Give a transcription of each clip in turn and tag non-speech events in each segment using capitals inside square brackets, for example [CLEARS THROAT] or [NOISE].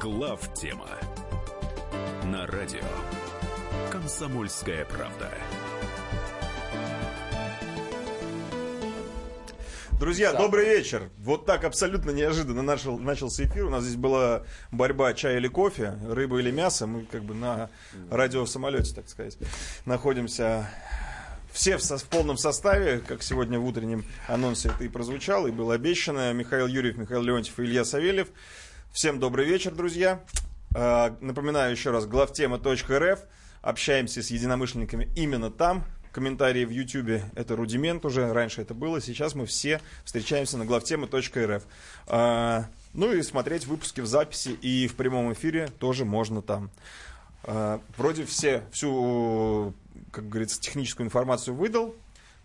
Глав тема на радио Комсомольская правда. Друзья, добрый вечер. Вот так абсолютно неожиданно начал, начался эфир. У нас здесь была борьба чай или кофе, рыба или мясо. Мы как бы на радио в самолете, так сказать, находимся все в, со- в полном составе, как сегодня в утреннем анонсе это и прозвучало, и было обещано. Михаил Юрьев, Михаил Леонтьев и Илья Савельев. Всем добрый вечер, друзья. А, Напоминаю еще раз, главтема.рф. Общаемся с единомышленниками именно там. Комментарии в Ютьюбе – это рудимент уже. Раньше это было. Сейчас мы все встречаемся на главтема.рф. А, Ну и смотреть выпуски в записи и в прямом эфире тоже можно там. А, Вроде все, всю, как говорится, техническую информацию выдал.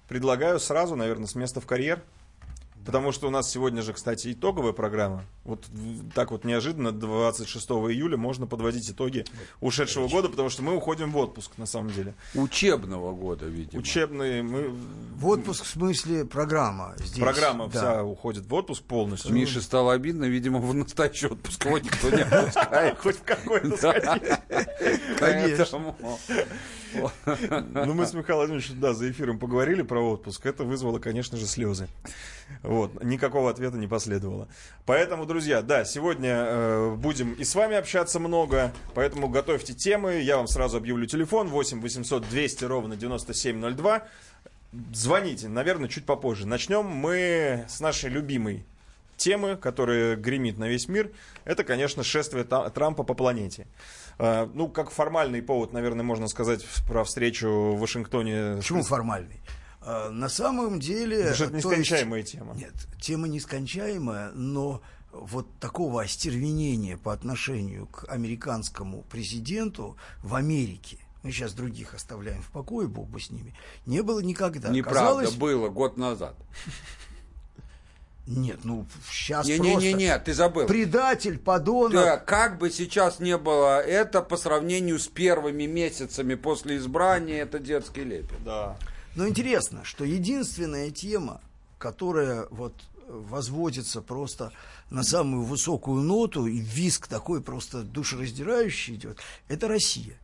Предлагаю сразу, наверное, с места в карьер. Потому что у нас сегодня же, кстати, итоговая программа. Вот так вот неожиданно 26 июля можно подводить итоги ушедшего года, потому что мы уходим в отпуск, на самом деле. Учебного года, видимо. Учебные, мы... В отпуск в смысле программа здесь. Программа Да. вся уходит в отпуск полностью. Мише стало обидно, видимо, в настоящий отпуск его никто не отпускает. [LAUGHS] Хоть в какой-то Да. Конечно. [LAUGHS] Ну, мы с Михаилом Владимировичем, да, за эфиром поговорили про отпуск. Это вызвало, конечно же, слезы. Вот, никакого ответа не последовало. Поэтому, друзья, да, сегодня э, будем и с вами общаться много, поэтому готовьте темы. Я вам сразу объявлю телефон 8 800 200 ровно 9702. Звоните, наверное, чуть попозже. Начнем мы с нашей любимой темы, которая гремит на весь мир. Это, конечно, шествие Трампа по планете. Э, Ну, как формальный повод, наверное, можно сказать про встречу в Вашингтоне. Почему формальный? А, На самом деле... Потому что это то есть- нескончаемая тема. Нет, тема нескончаемая, но вот такого остервенения по отношению к американскому президенту в Америке, мы сейчас других оставляем в покое, бог бы с ними, не было никогда. Неправда, Казалось- было год назад. Нет, ну сейчас Не-не-не, ты забыл. Предатель, подонок. Да, как бы сейчас не было это по сравнению с первыми месяцами после избрания, это детский лепет. Да. Но интересно, что единственная тема, которая вот возводится просто на самую высокую ноту, и виск такой просто душераздирающий идет, это Россия.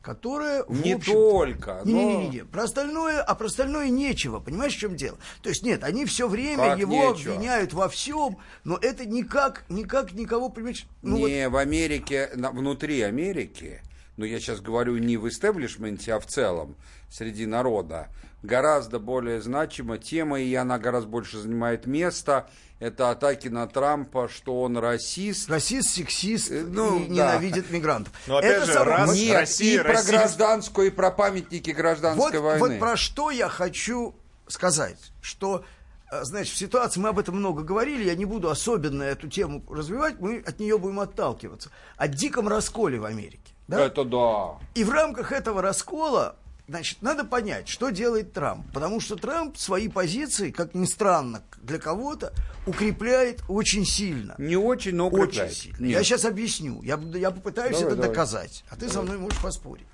Которая, в Не общем-то- только, но- Не-не-не, про остальное, а про остальное нечего, понимаешь, в чем дело? То есть нет, они все время Как его нечего? обвиняют во всем, но это никак, никак никого, понимаешь, ну вот не в Америке, внутри Америки, но я сейчас говорю не в истеблишменте, а в целом, среди народа, гораздо более значима тема, и она гораздо больше занимает место, это атаки на Трампа, что он расист. расист, сексист Э, ну, и да. ненавидит мигрантов. Но опять это же, само- раз- Нет, Россия и про расист. гражданскую, и про памятники гражданской вот, войны. вот про что я хочу сказать, что, э, значит, в ситуации, мы об этом много говорили, я не буду особенно эту тему развивать, мы от нее будем отталкиваться. О диком расколе в Америке. Да? Это да. И в рамках этого раскола, значит, надо понять, что делает Трамп. Потому что Трамп свои позиции, как ни странно для кого-то, укрепляет очень сильно. Не очень, но Очень укрепляет. сильно. Нет. Я сейчас объясню. Я, я попытаюсь Давай, это давай. доказать. А ты со мной можешь поспорить.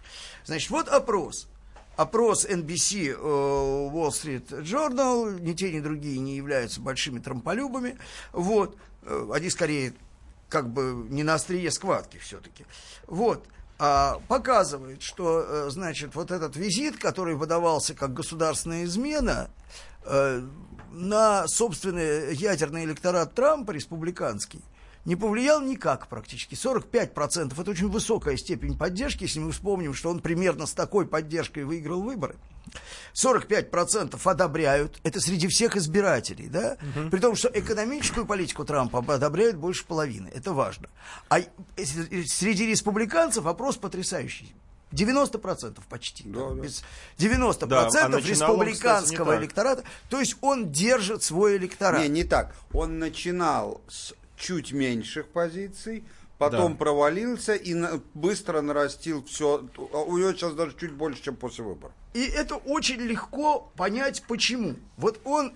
Значит, вот опрос. Опрос NBC э, Wall Street Journal. Ни те, ни другие не являются большими трамполюбами. Вот. Э, Они скорее как бы не на острие схватки все-таки. Вот. А, показывает, что, э, значит, вот этот визит, который выдавался как государственная измена, э, на собственный ядерный электорат Трампа, республиканский, не повлиял никак практически. 45% это очень высокая степень поддержки, если мы вспомним, что он примерно с такой поддержкой выиграл выборы. 45% одобряют, это среди всех избирателей, да? При том, что экономическую политику Трампа одобряют больше половины, это важно. А среди республиканцев опрос потрясающий. 90% почти. Да, да. Без- 90% Да, а он, кстати, республиканского так. электората. То есть он держит свой электорат. Не, не так. Он начинал с чуть меньших позиций, потом провалился и на- быстро нарастил все. У него сейчас даже чуть больше, чем после выборов. И это очень легко понять, почему. Вот он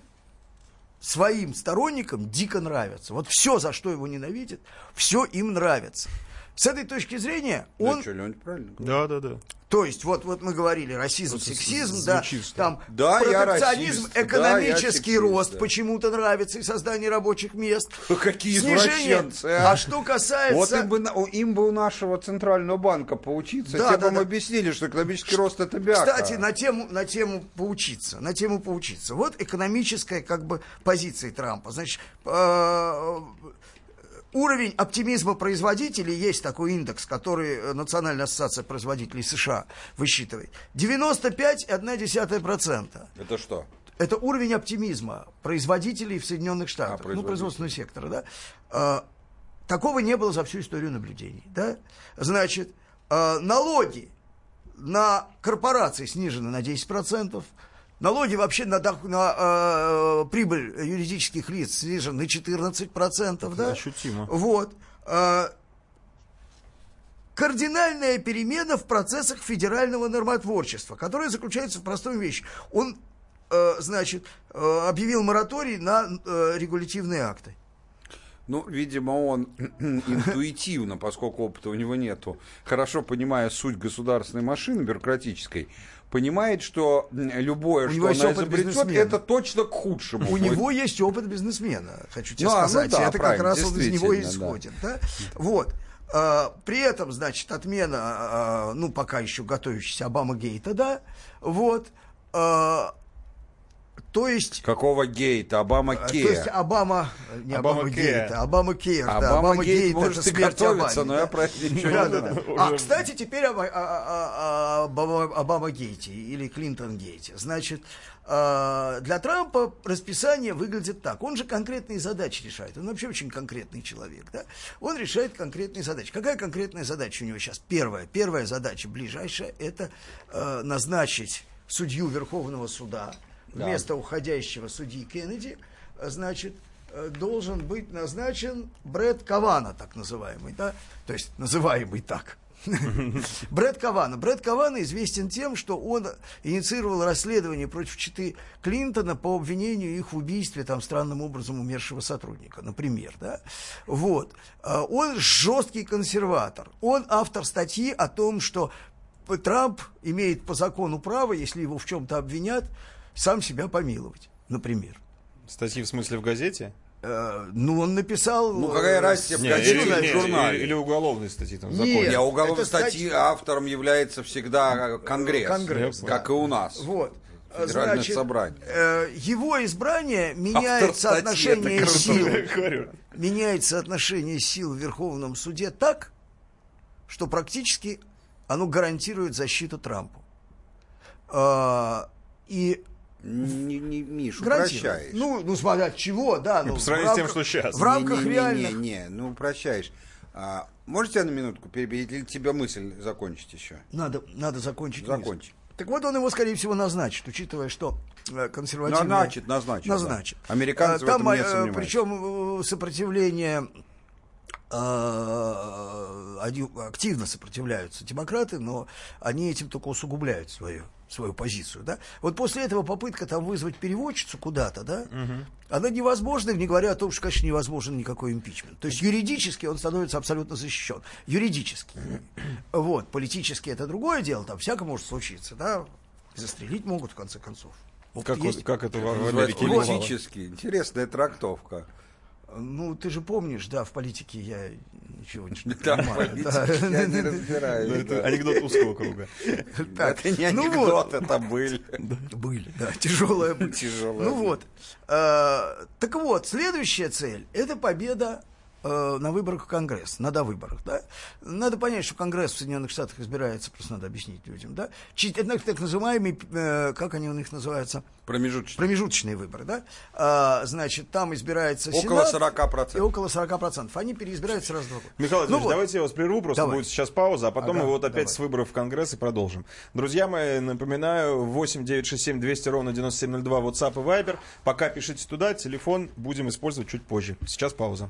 своим сторонникам дико нравится. Вот все, за что его ненавидят, все им нравится. С этой точки зрения он... Да, что, Леонид, правильно? Да, да, да. То есть, вот, вот мы говорили, расизм, Просто сексизм, да, что- там Да, я протекционизм, расист, да, экономический я сексист, рост да. почему-то нравится и создание рабочих мест. [LAUGHS] Какие Снижение. а. А что касается... Вот им бы, им бы у нашего центрального банка поучиться, Да, те да, бы да. объяснили, что экономический рост это бяка. Кстати, на тему, на тему поучиться, на тему поучиться. Вот экономическая как бы позиция Трампа. Значит, э, уровень оптимизма производителей, есть такой индекс, который э, Национальная ассоциация производителей США высчитывает, 95,1%. Это что? Это уровень оптимизма производителей в Соединенных Штатах, ну, производителей. производственного сектора, да. А, такого не было за всю историю наблюдений, да. Значит, а, налоги на корпорации снижены на 10%, налоги вообще на, дох- на а, прибыль юридических лиц снижены на 14%, да. ощутимо. Вот. А, кардинальная перемена в процессах федерального нормотворчества, которая заключается в простой вещи. Он, э, значит, э, объявил мораторий на э, регулятивные акты. Ну, видимо, он [CLEARS THROAT] интуитивно, поскольку опыта у него нету, хорошо понимая суть государственной машины бюрократической, понимает, что любое, У что она изобретет, это точно к худшему. У него есть опыт бизнесмена, хочу тебе Ну, а, ну сказать. да, это как раз он из него да. исходит. Да? Вот. А, При этом, значит, отмена, а, ну, пока еще готовящийся Обама Гейта, да, вот, то есть Какого гейта? Обама А, Ке. То есть Обама, не Обама Обама. Гейт, а Обама Кер, да, Обама Гейт Гейт, может и готовиться, Обаме, но да. я про это ничего Да, не да, знаю. да. А, кстати, теперь об, о- о- о- Обама, Обама Гейте или Клинтон Гейте. Значит, для Трампа расписание выглядит так. Он же конкретные задачи решает. Он вообще очень конкретный человек. Да? Он решает конкретные задачи. Какая конкретная задача у него сейчас? Первая. Первая задача ближайшая – это э, назначить судью Верховного суда вместо уходящего судьи Кеннеди, э, значит, э, должен быть назначен Брэд Кавана, так называемый, да, то есть называемый так. [LAUGHS] Брэд Кавана. Брэд Кавана известен тем, что он инициировал расследование против Читы Клинтона по обвинению их в убийстве там странным образом умершего сотрудника, например, да. Вот. А Он жесткий консерватор. Он автор статьи о том, что Трамп имеет по закону право, если его в чем-то обвинят, сам себя помиловать, например. Статьи в смысле в газете? Э, ну, он написал... Ну, какая э, разница, в газете или, или в журнале? или- или уголовные статьи там в Нет. законе. Я уголовной это стать- статьи автором является всегда Конгресс, Конгресс, как и у нас. Вот. Федеральное Значит, собрание. э, его избрание меняет соотношение сил. Я говорю. Меняет соотношение сил в Верховном суде так, что практически оно гарантирует защиту Трампу. А, и Не, не, Миш, гарантирует. упрощаешь. Ну, ну, смотря от чего, да. Ну, по в сравнению с тем, рамках- что щас. В рамках не, не, реальных... Не, не, ну упрощаешь. А, можете я на минутку перебить, или тебя мысль закончить еще? Надо, надо закончить. Закончи. мысль. Так вот, он его, скорее всего, назначит, учитывая, что э, консервативные... Назначит, назначит, Назначит. да. Американцы в Там, этом не э, сомневаются. Причем э, сопротивление... э, Они активно сопротивляются демократы, но они этим только усугубляют свою, свою позицию. Да? Вот после этого попытка там вызвать переводчицу куда-то, да, она невозможна, не говоря о том, что, конечно, невозможен никакой импичмент. То есть юридически он становится абсолютно защищен. Юридически. Вот. Политически это другое дело, там всяко может случиться, да. Застрелить могут, в конце концов. Вот Как, есть- как это в- Америке политически. Интересная трактовка. Ну, ты же помнишь, да, в политике я ничего не [LAUGHS] Да, понимаю. политики я не [LAUGHS] Ну, разбираюсь. Это анекдот узкого круга. Это не ну анекдот, вот. это были. [LAUGHS] Были, да, тяжелая быль. Тяжелая Ну вот. Э, Так вот, следующая цель – это победа э, на выборах в Конгресс, на довыборах, да. Надо понять, что Конгресс в Соединенных Штатах избирается, просто надо объяснить людям, да. Это так называемые, э, как они у них называются, Промежуточный. промежуточные выборы, да. А, Значит, там избирается Около Сенат, 40%. И около 40%. Они переизбираются раз в два года. Михаил Ну Владимирович, вот. давайте я вас прерву, просто Давай. будет сейчас пауза, а потом Ага, мы вот опять давай. с выборов в Конгресс и продолжим. Друзья мои, напоминаю, 8 967 200 ровно 9702 WhatsApp и Viber. Пока пишите туда, телефон будем использовать чуть позже. Сейчас пауза.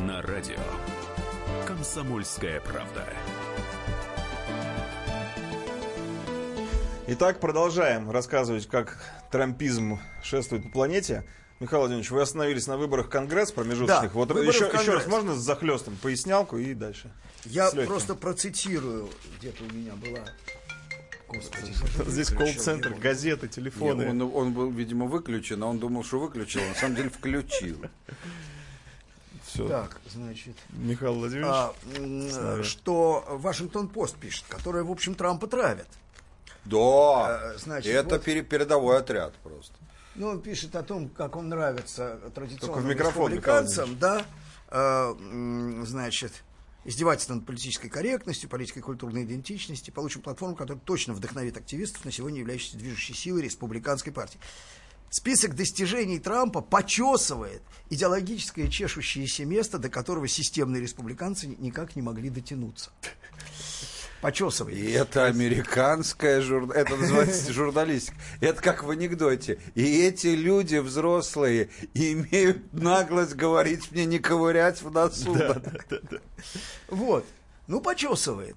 на радио Комсомольская правда. Итак, продолжаем рассказывать, как трампизм шествует по планете. Михаил Владимирович, вы остановились на выборах в Конгресс промежуточных. Да, вот выборы еще, в Конгресс. еще раз можно с захлестом пояснялку и дальше. Я просто процитирую, где-то у меня была... Господи, [LAUGHS] Здесь колл-центр, газеты, телефоны. Он, он был, видимо, выключен, а он думал, что выключил, а на самом деле включил. Все. Так, значит... Михаил Владимирович. а, что Вашингтон-Пост пишет, которая, в общем, Трампа травит. Да, Э, значит, это вот- пере- передовой отряд просто. Ну, он пишет о том, как он нравится традиционным микрофон, республиканцам, да, м, значит, издевательство над политической корректностью, политикой культурной идентичности, получим платформу, которая точно вдохновит активистов на сегодня являющейся движущей силой республиканской партии. Список достижений Трампа почесывает идеологическое чешущееся место, до которого системные республиканцы ни- никак не могли дотянуться. Почесывает. И это американская жур... это называется журналистика. Это как в анекдоте. И эти люди взрослые имеют наглость говорить мне не ковырять в носу. Вот. Ну, почесывает.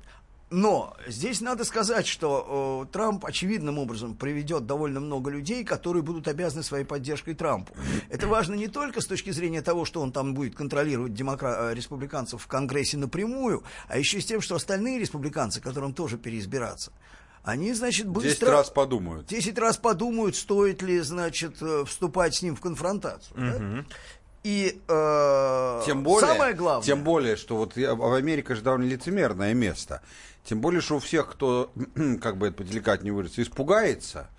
Но здесь надо сказать, что э, Трамп очевидным образом приведет довольно много людей, которые будут обязаны своей поддержкой Трампу. Это важно не только с точки зрения того, что он там будет контролировать демокра- э, республиканцев в Конгрессе напрямую, а еще и с тем, что остальные республиканцы, которым тоже переизбираться, они, значит, быстро... Десять раз подумают. 10 раз подумают, стоит ли, значит, э, вступать с ним в конфронтацию. да? И э, Тем более, самое главное... тем более, что вот я- в Америка же довольно лицемерное место. Тем более, что у всех, кто, [CLEARS THROAT] как бы это поделикатнее выразиться, испугается,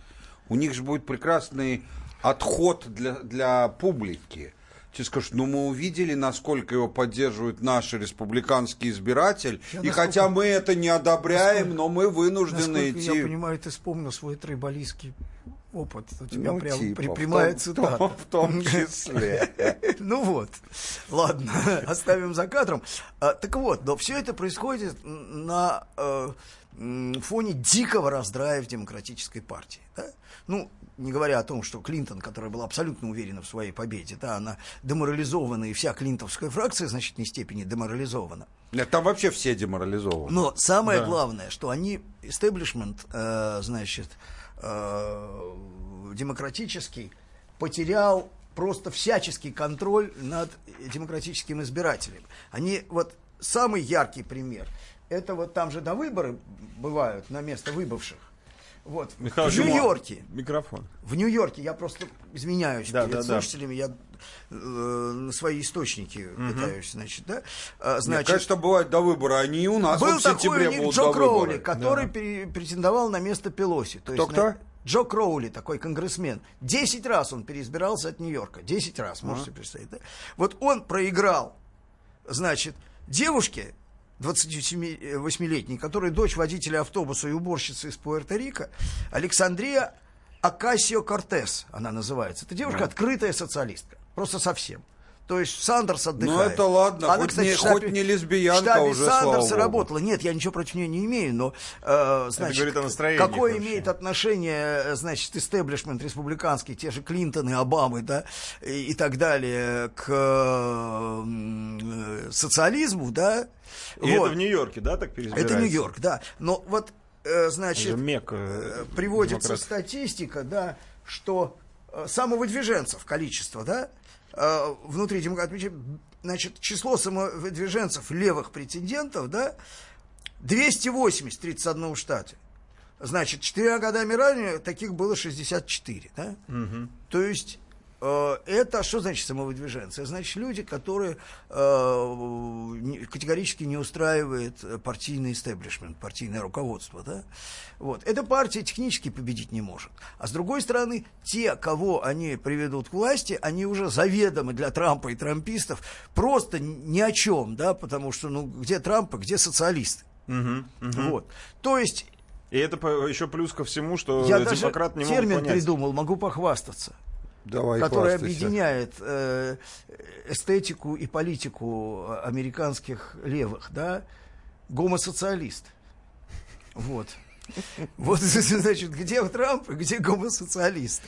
у них же будет прекрасный отход для, для публики. Те скажут, ну мы увидели, насколько его поддерживает наш республиканский избиратель, и насколько- хотя мы это не одобряем, но мы вынуждены идти. я понимаю, ты вспомнил свой трейболийский опыт. У тебя Ну, прям типа, при- в прямая том- цитата. В том числе. [LAUGHS] Ну вот, ладно, [LAUGHS] оставим за кадром. А, так вот, но все это происходит на э, фоне дикого раздрая в демократической партии. да? Ну, не говоря о том, что Клинтон, которая была абсолютно уверена в своей победе, да, она деморализована, и вся клинтовская фракция в значительной степени деморализована. Нет, Там вообще все деморализованы. Но самое главное, что они, истеблишмент, э, значит, э, демократический, потерял просто всяческий контроль над демократическим избирателем. Они, вот самый яркий пример, это вот там же до выборы бывают, на место выбывших. Вот, Михаил в. Нью-Йорке, Микрофон. в Нью-Йорке, я просто извиняюсь Да, перед да, да. слушателями, я э, свои источники пытаюсь, значит, да. А, Нет, значит, конечно, бывает до выбора. Они и у нас был вот в сентябре такой у них Джо Кроули, который пере- претендовал на место Пелоси. То Кто, есть кто? на- Джо Кроули, такой конгрессмен. Десять раз он переизбирался от Нью-Йорка. Десять раз, можете представить. Да? Вот он проиграл, значит, девушке, 28-летней, которая дочь водителя автобуса и уборщицы из Пуэрто-Рико, Александрия Акасио Кортес, она называется. Это девушка открытая социалистка. Просто совсем. То есть Сандерс отдыхает. Ну, это ладно, хоть не- в штабе- хоть не лесбиянка штабе уже, слава Сандерса богу. работала. Нет, я ничего против нее не имею, но э, значит, говорит о настроении какое вообще. имеет отношение, э, значит, истеблишмент республиканский, те же Клинтоны, Обамы, да, и, и так далее, к э, э, социализму, да. И Вот. это в Нью-Йорке, да, так переизбирается? Это Нью-Йорк, да. Но вот, э, значит, Это Мекка, э, э, приводится демократов. статистика, да, что самовыдвиженцев количество, да, внутри демократии, значит, число самовыдвиженцев левых претендентов, да, 280 в 31 штате. Значит, четырьмя годами ранее таких было 64, да? То есть э, это что значит самовыдвиженцы? Это значит люди, которые э, категорически не устраивает э, партийный истеблишмент, партийное руководство. Да? Вот. Эта партия технически победить не может. А с другой стороны, те, кого они приведут к власти, они уже заведомы для Трампа и трампистов просто ни о чем, да, потому что ну, где Трамп, а где социалисты. Мгм, мгм. Вот. То есть И это еще плюс ко всему, что я даже демократы не могут термин понять. придумал, могу похвастаться, Давай, который хвастайся. объединяет э, эстетику и политику американских левых, да, гомосоциалист. Вот. [LAUGHS] Вот, значит, где Трамп, и где гомосоциалист.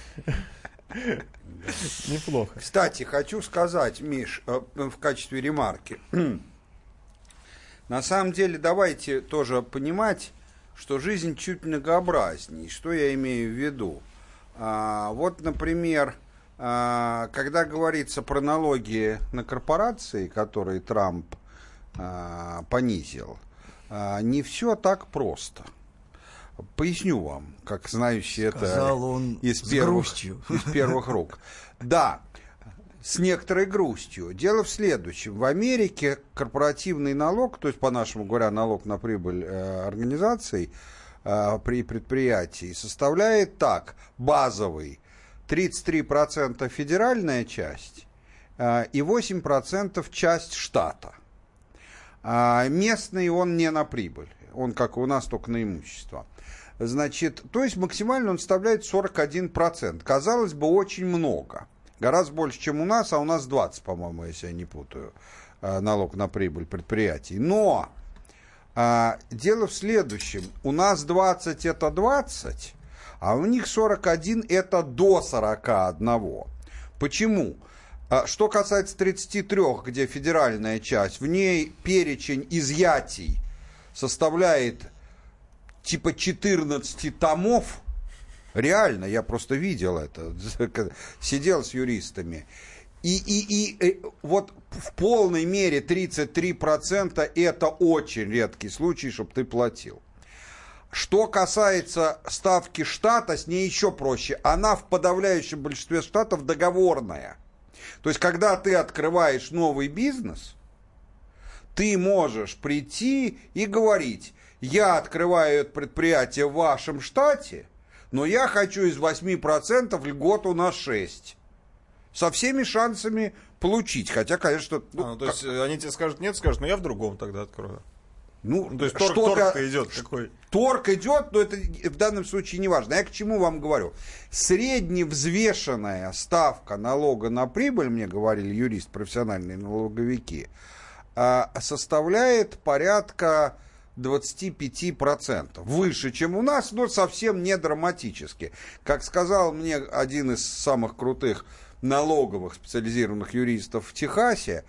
[LAUGHS] Неплохо. Кстати, хочу сказать, Миш, э, в качестве ремарки. [CLEARS THROAT] На самом деле, давайте тоже понимать, что жизнь чуть многообразней. Что я имею в виду? А, вот, например, когда говорится про налоги на корпорации, которые Трамп а, понизил, а, не все так просто. Поясню вам, как знающий это Сказал он из первых, из первых рук. Да, с некоторой грустью. Дело в следующем. В Америке корпоративный налог, то есть, по-нашему говоря, налог на прибыль э, организаций э, при предприятии, составляет так. Базовый 33% федеральная часть э, и 8% часть штата. А местный он не на прибыль. Он, как у нас, только на имущество. Значит, то есть максимально он составляет 41%. Казалось бы, очень много. Гораздо больше, чем у нас, а у нас 20, по-моему, если я не путаю, э, налог на прибыль предприятий. Но а, дело в следующем. У нас 20 это 20, а у них 41 это до 41. Почему? А, Что касается 33, где федеральная часть, в ней перечень изъятий составляет типа 14 томов. Реально, я просто видел это, [LAUGHS] сидел с юристами. И, и, и э, вот в полной мере 33% это очень редкий случай, чтобы ты платил. Что касается ставки штата, с ней еще проще. Она в подавляющем большинстве штатов договорная. То есть, когда ты открываешь новый бизнес, ты можешь прийти и говорить, я открываю это предприятие в вашем штате, но я хочу из 8% льготу на 6%. Со всеми шансами получить. Хотя, конечно, ну, А, ну, то как- есть э, они тебе скажут нет, скажут, но я в другом тогда открою. Ну, то есть торг, что-то- торг-то идет какой. Торг идет, но это в данном случае не важно. Я к чему вам говорю? Средневзвешенная ставка налога на прибыль, мне говорили юрист, профессиональные налоговики, а, составляет порядка 25%. Выше, чем у нас, но совсем не драматически. Как сказал мне один из самых крутых налоговых специализированных юристов в Техасе,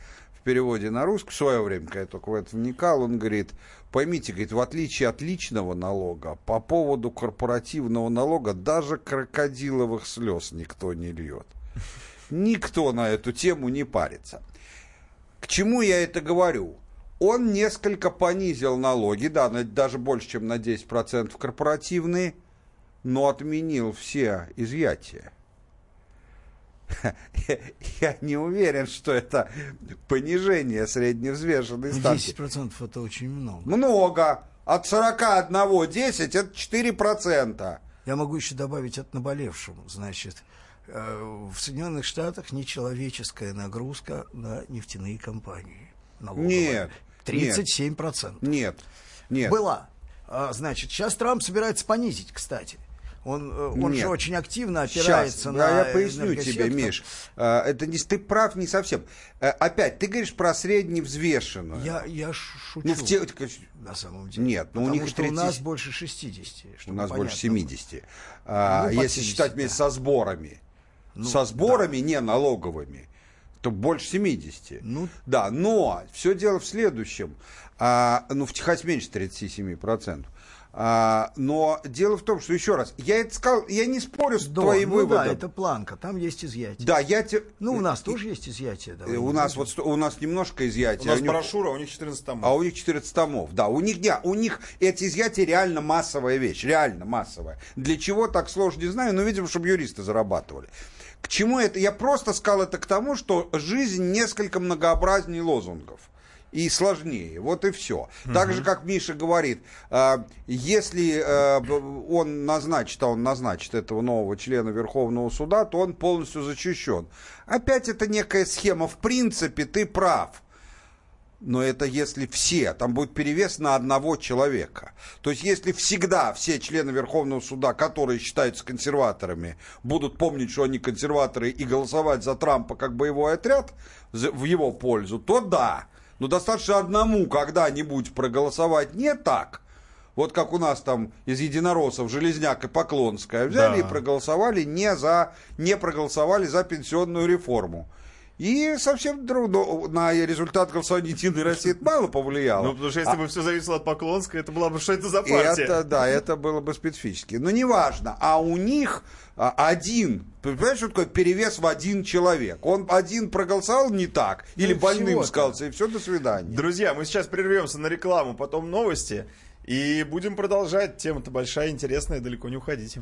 переводе на русский, в свое время, когда я только в это вникал, он говорит, поймите, говорит, в отличие от личного налога, по поводу корпоративного налога даже крокодиловых слез никто не льет. Никто на эту тему не парится. К чему я это говорю? Он несколько понизил налоги, да, даже больше, чем на 10% корпоративные, но отменил все изъятия. [LAUGHS] Я не уверен, что это понижение средневзвешенной ставки. 10% это очень много. Много. От 41 10 это 4%. Я могу еще добавить от наболевшему. Значит, э, в Соединенных Штатах нечеловеческая нагрузка на нефтяные компании. налоговая. Нет, 37%. Нет, нет. Была. А, значит, сейчас Трамп собирается понизить, кстати. Он, э, он Нет. же очень активно Сейчас, опирается да, на я поясню тебе. Миш. А, Это не, ты прав не совсем. А, Опять, ты говоришь про средневзвешенную. Я, я шучу. Ну, в те- на самом деле. Нет, ну, у них что 30 у нас больше 60. У нас больше понятно 70. А, Ну, если 70, считать вместе да. со сборами. Ну, со сборами не налоговыми, то больше 70. Ну. Да, но все дело в следующем. А, ну, в Техасе меньше 37%. А, но дело в том, что еще раз, я это сказал, я не спорю с Да, твоим ну выводом. да, это планка, там есть изъятие. Да, я тебе... Ну, у нас тоже есть изъятие. давай У нас вот у нас немножко У изъятия. нас у них- брошюра, у них 14 томов. а у них 14 томов, да. У них, не, у них эти изъятия реально массовая вещь, реально массовая. Для чего так сложно, не знаю, но, видимо, чтобы юристы зарабатывали. К чему это? Я просто сказал это к тому, что жизнь несколько многообразнее лозунгов. И сложнее. Вот и все. Так же, как Миша говорит, э, если э, он назначит, а он назначит этого нового члена Верховного суда, то он полностью зачищен. Опять это некая схема. В принципе, ты прав. Но это если все, там будет перевес на одного человека. То есть если всегда все члены Верховного суда, которые считаются консерваторами, будут помнить, что они консерваторы и голосовать за Трампа как боевой отряд в его пользу, то да. Но достаточно одному когда-нибудь проголосовать не так. Вот как у нас там из единороссов Железняк и Поклонская взяли Да. и проголосовали не за, не проголосовали за пенсионную реформу. И совсем друг- ну, на результат голосования Единой России это мало повлияло. Ну, потому что если бы все зависело от Поклонской, это была бы что это за И партия? Это, да, это было бы специфически. Но неважно. А у них а, один, понимаешь, что такое перевес в один человек? Он один проголосовал не так, или Ну, больным сказался, и все, до свидания. Друзья, мы сейчас прервемся на рекламу, потом новости. И будем продолжать. Тема-то большая, интересная, далеко не уходите.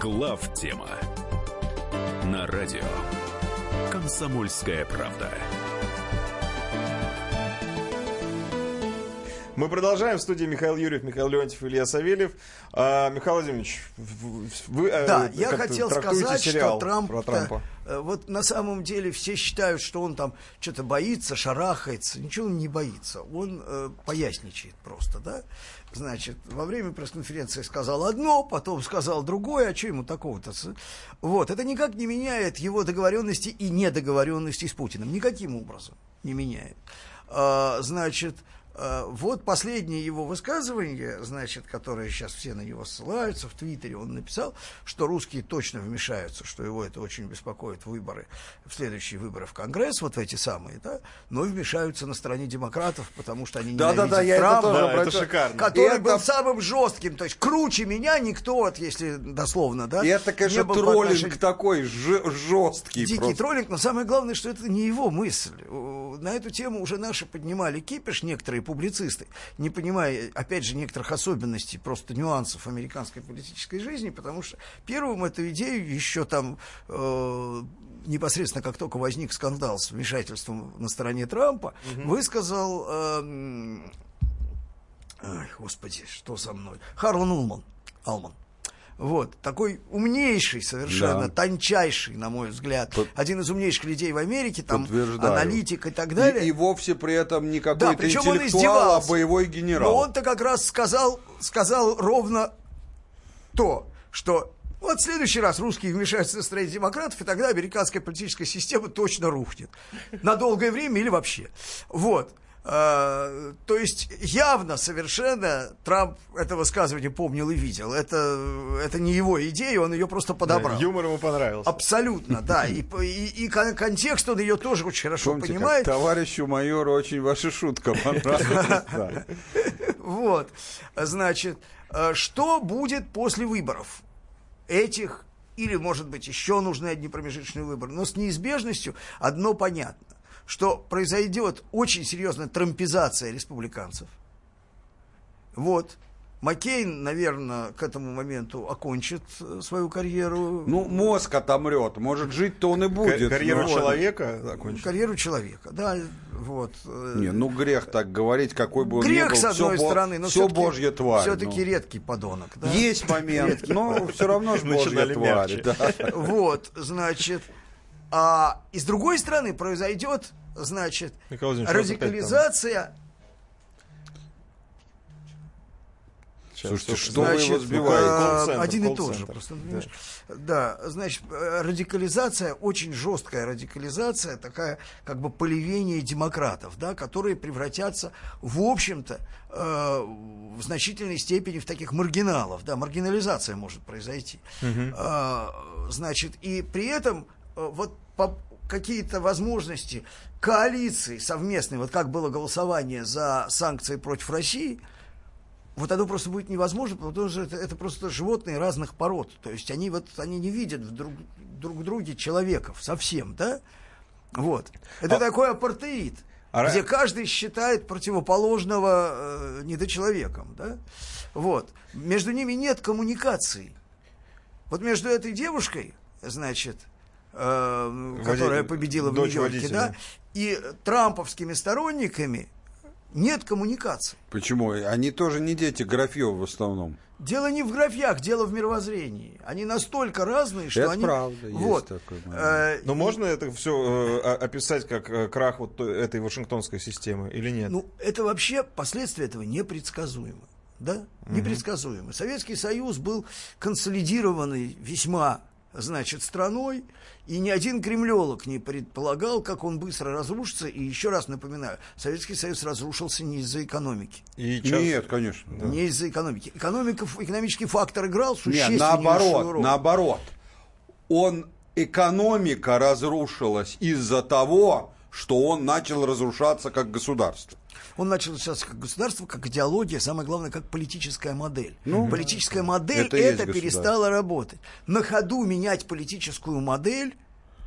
Глав тема. На радио. Комсомольская правда. Мы продолжаем. В студии Михаил Юрьев, Михаил Леонтьев, Илья Савельев. А, Михаил Владимирович, вы э, Да, я хотел сказать, сериал что Трамп, про Трампа. вот на самом деле все считают, что он там что-то боится, шарахается, ничего он не боится, он э, поясничает просто, да. Значит, во время пресс-конференции сказал одно, потом сказал другое, а что ему такого-то? Вот, это никак не меняет его договоренности и недоговоренности с Путиным, никаким образом не меняет. А, значит, вот последнее его высказывание, значит, которое сейчас все на него ссылаются, в Твиттере он написал, что русские точно вмешаются, что его это очень беспокоит выборы, в следующие выборы в Конгресс, вот в эти самые, да, но вмешаются на стороне демократов, потому что они Да-да-да, ненавидят я это Трампа, тоже Да, это шикарно. который Это- был самым жестким, то есть круче меня никто, вот, если дословно, да, И это, конечно, троллинг отношению- такой жесткий. Дикий просто. троллинг, но самое главное, что это не его мысль. На эту тему уже наши поднимали кипиш, некоторые публицисты, не понимая, опять же, некоторых особенностей, просто нюансов американской политической жизни, потому что первым эту идею еще там э, непосредственно как только возник скандал с вмешательством на стороне Трампа, высказал, э, м, ай, господи, что со мной, Харлан Улман, Алман. Вот, такой умнейший совершенно, Да. тончайший, на мой взгляд, Под- один из умнейших людей в Америке, там аналитик и так далее. И, и вовсе при этом не Да, какой-то он интеллектуал, а издевался. боевой генерал. Но он-то как раз сказал, сказал ровно то, что вот в следующий раз русские вмешаются в строение демократов, и тогда американская политическая система точно рухнет. На долгое время или вообще. Вот. А, то есть явно совершенно Трамп это высказывание помнил и видел. Это, это не его идея, он ее просто подобрал. Юмор ему понравился. Абсолютно, да. [LAUGHS] И, и, и кон- контекст он ее тоже очень хорошо Помните, понимает. как товарищу майору очень ваша шутка понравилась. [LAUGHS] да. Вот, значит, э, что будет после выборов этих, или, может быть, еще нужны одни промежуточные выборы, но с неизбежностью одно понятно, что произойдет очень серьезная трампизация республиканцев. Вот. Маккейн, наверное, к этому моменту окончит э, свою карьеру. Ну, мозг отомрет. Может, жить-то он и будет. Карьеру но- человека закончил. карьеру человека, да, вот. э, Не, ну грех так говорить, какой бы он ни Грех, был. с одной бо- стороны, но все-таки, божья тварь. все-таки ну. редкий подонок. Да? Есть момент, но все равно же божья тварь. да. Вот, значит, а, и с другой стороны произойдет, значит, радикализация. сейчас. Слушайте, что вы его Значит, сбиваете? э, Колл-центр, один и тот же. Просто, понимаешь? да, значит, э, радикализация, очень жесткая радикализация, такая как бы поливение демократов, да, которые превратятся, в общем-то, э, в значительной степени в таких маргиналов, да, маргинализация может произойти. Э, значит, и при этом э, вот по- какие-то возможности коалиции совместной, вот как было голосование за санкции против России, вот оно просто будет невозможно, потому что это, это просто животные разных пород. То есть они вот они не видят в друг, друг друге человеков совсем, да? Вот. Это А- такой апартеид, А где каждый считает противоположного э, недочеловеком, да? Вот. Между ними нет коммуникации. Вот между этой девушкой, значит, которая Води- победила в Нью-Йорке, да, и трамповскими сторонниками нет коммуникации. Почему? Они тоже не дети Графьева в основном. Дело не в графьях, дело в мировоззрении. Они настолько разные, что Это они... правда, есть вот. такой момент. Э, Но можно это все описать как э, крах вот той- этой Вашингтонской системы или нет? Ну, это вообще, последствия этого непредсказуемы. Да? Непредсказуемы. Советский Союз был консолидированный весьма, значит, страной, и ни один кремлелог не предполагал, как он быстро разрушится. И еще раз напоминаю, Советский Союз разрушился не из-за экономики. И часто- Нет, конечно. Не из-за экономики. Экономика, экономический фактор играл Нет, существеннейшую наоборот, роль. наоборот. Он, экономика разрушилась из-за того, что он начал разрушаться как государство. Он начал сейчас как государство, как идеология, самое главное, как политическая модель. Ну, политическая модель это это, перестала работать. На ходу менять политическую модель,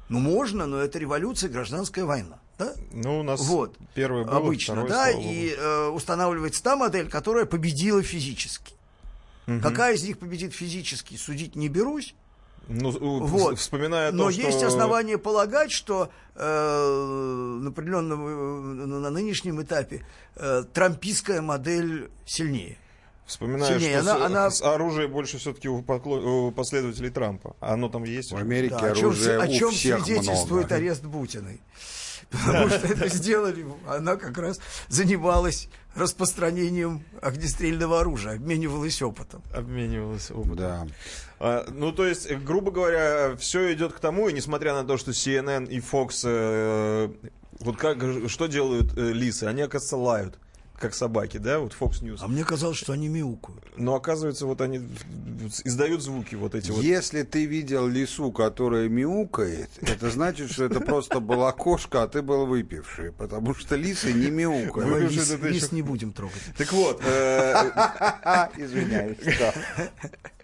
ну, можно, но это революция, гражданская война. Да? Ну, у нас Вот. первый был, Обычно, второй, да, и э, устанавливается та модель, которая победила физически. Какая из них победит физически, судить не берусь. Ну, Вот. вспоминая Но то, есть что... основания полагать, что э, на определенном, э, на нынешнем этапе э, трампийская модель сильнее. Вспоминая, сильнее. что Она- с- она- с- оружие больше все-таки у, покло- у последователей Трампа. Оно там есть. В? Америке Да, о чем, оружия о у чем всех свидетельствует много. арест Бутиной. Потому что это сделали, она как раз занималась распространением огнестрельного оружия, обменивалась опытом. Обменивалось опытом. Да. А, ну, то есть, э, грубо говоря, все идет к тому, и несмотря на то, что CNN и Fox, э, вот как, что делают э, лисы? Они, оказывается, лают, как собаки, да, вот Fox News. А мне казалось, что они мяукают. Но оказывается, вот они издают звуки вот эти вот. Если ты видел лису, которая мяукает, это значит, что это просто была кошка, а ты был выпивший. Потому что лисы не мяукают. Выпивший лис, лис еще- не будем трогать. Так вот, э, [LAUGHS] Извиняюсь. да.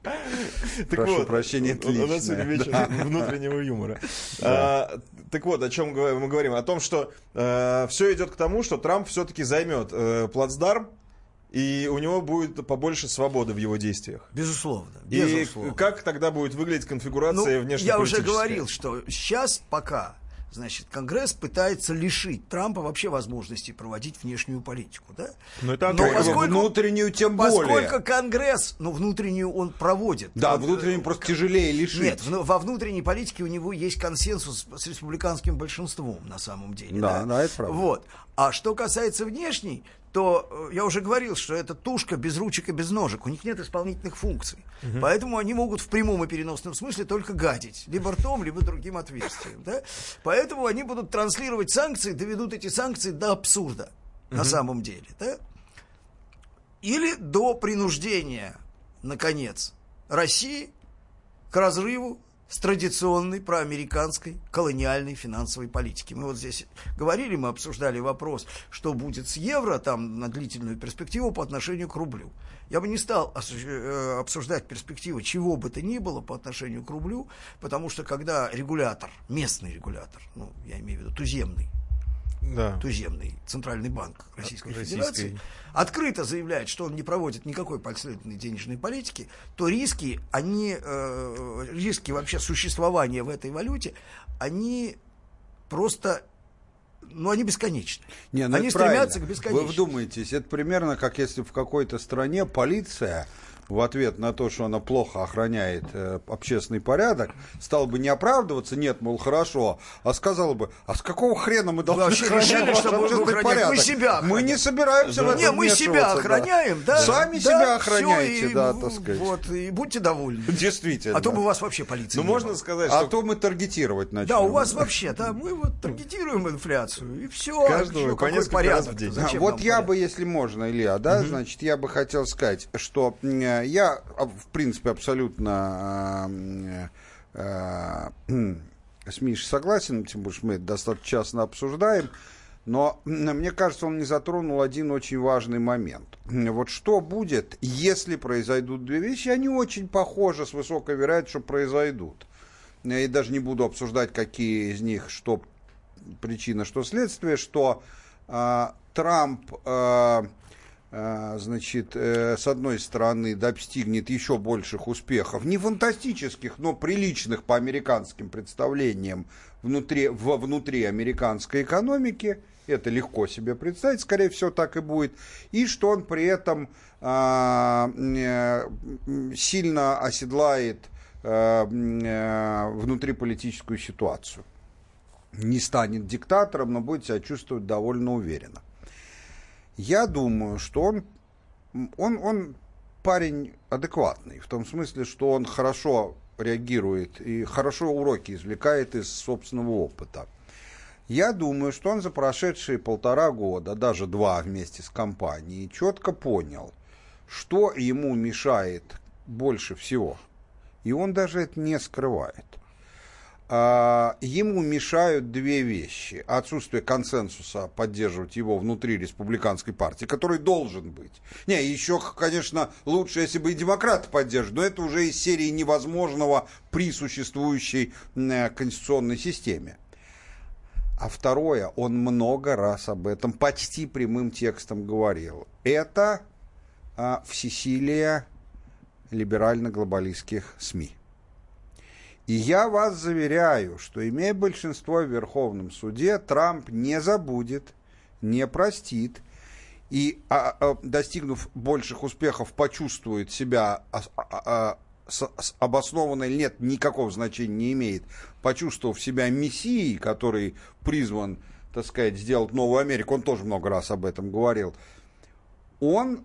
[LAUGHS] Так Прошу вот, прощения, это у- нас сегодня вечер [LAUGHS] внутреннего юмора. [LAUGHS] А, Так вот, о чем мы говорим? О том, что все идет к тому, что Трамп все-таки займет э, плацдарм, и у него будет побольше свободы в его действиях. Безусловно. И безусловно. как тогда будет выглядеть Ну, конфигурация внешне я уже говорил, что сейчас пока значит, Конгресс пытается лишить Трампа вообще возможности проводить внешнюю политику. Да? Ну, это Но поскольку- Внутреннюю тем Поскольку более. Конгресс, ну, внутреннюю он проводит. Да, Вот, внутреннюю э, просто тяжелее лишить. Нет, вну- во внутренней политике у него есть консенсус с республиканским большинством, на самом деле. Да, да, это правда. Вот. А что касается внешней, то э, я уже говорил, что это тушка без ручек и без ножек. У них нет исполнительных функций. Поэтому они могут в прямом и переносном смысле только гадить. Либо ртом, либо другим отверстием. Да? Поэтому они будут транслировать санкции, доведут эти санкции до абсурда. На самом деле. Да? Или до принуждения, наконец, России к разрыву с традиционной проамериканской колониальной финансовой политики. Мы вот здесь говорили, мы обсуждали вопрос, что будет с евро там на длительную перспективу по отношению к рублю. Я бы не стал э, обсуждать перспективы чего бы то ни было по отношению к рублю, потому что когда регулятор, местный регулятор, ну, я имею в виду туземный, Да. туземный Центральный банк Российской Российской. Федерации открыто заявляет, что он не проводит никакой последовательной денежной политики, то риски, они, э, риски вообще существования в этой валюте, они просто, ну, они бесконечны. Не, ну они стремятся правильно. к бесконечности. Вы вдумайтесь, это примерно как если в какой-то стране полиция в ответ на то, что она плохо охраняет э, общественный порядок, стал бы не оправдываться, нет, мол, хорошо, а сказала бы, а с какого хрена мы должны вообще охранять решили, ваш что будем общественный порядок? Мы себя Мы не охраняем. собираемся в это Не, мы себя вмешиваться, да. охраняем, да. Сами Да, себя охраняете, и да, так сказать. Вот, и будьте довольны. [LAUGHS] Действительно. А то бы у вас вообще полиция Ну, можно было. сказать, А что то мы таргетировать начнем. Да, у вас вообще, да, мы вот таргетируем инфляцию, и все. Каждого по несколько раз в день. А, вот я бы, если можно, Илья, да, значит, я бы хотел сказать, что м, я, а, в принципе, абсолютно а, м, [CLEARS THROAT] с Мишей согласен, тем более, что мы это достаточно часто обсуждаем, но мне кажется, он не затронул один очень важный момент. Вот что будет, если произойдут две вещи, они очень похожи, с высокой вероятностью, что произойдут. Я даже не буду обсуждать, какие из них, что причина, что следствие, что а, Трамп, а, значит, э, с одной стороны, достигнет еще больших успехов, не фантастических, но приличных по американским представлениям внутри, в, внутри американской экономики, это легко себе представить, скорее всего, так и будет, и что он при этом а, сильно оседлает э, внутриполитическую ситуацию. Не станет диктатором, но будет себя чувствовать довольно уверенно. Я думаю, что он, он, он парень адекватный, в том смысле, что он хорошо реагирует и хорошо уроки извлекает из собственного опыта. Я думаю, что он за прошедшие полтора года, даже два вместе с компанией, четко понял, что ему мешает больше всего. И он даже это не скрывает. А, ему мешают две вещи. Отсутствие консенсуса поддерживать его внутри республиканской партии, который должен быть. Не, еще, конечно, лучше, если бы и демократы поддерживали, но это уже из серии невозможного при существующей э, конституционной системе. А второе, он много раз об этом почти прямым текстом говорил. Это а, всесилие либерально-глобалистских СМИ. И я вас заверяю, что, имея большинство в Верховном суде, Трамп не забудет, не простит и, а, а, достигнув больших успехов, почувствует себя а, а, с, с обоснованно нет, никакого значения не имеет, почувствовав себя мессией, который призван, так сказать, сделать новую Америку, он тоже много раз об этом говорил, он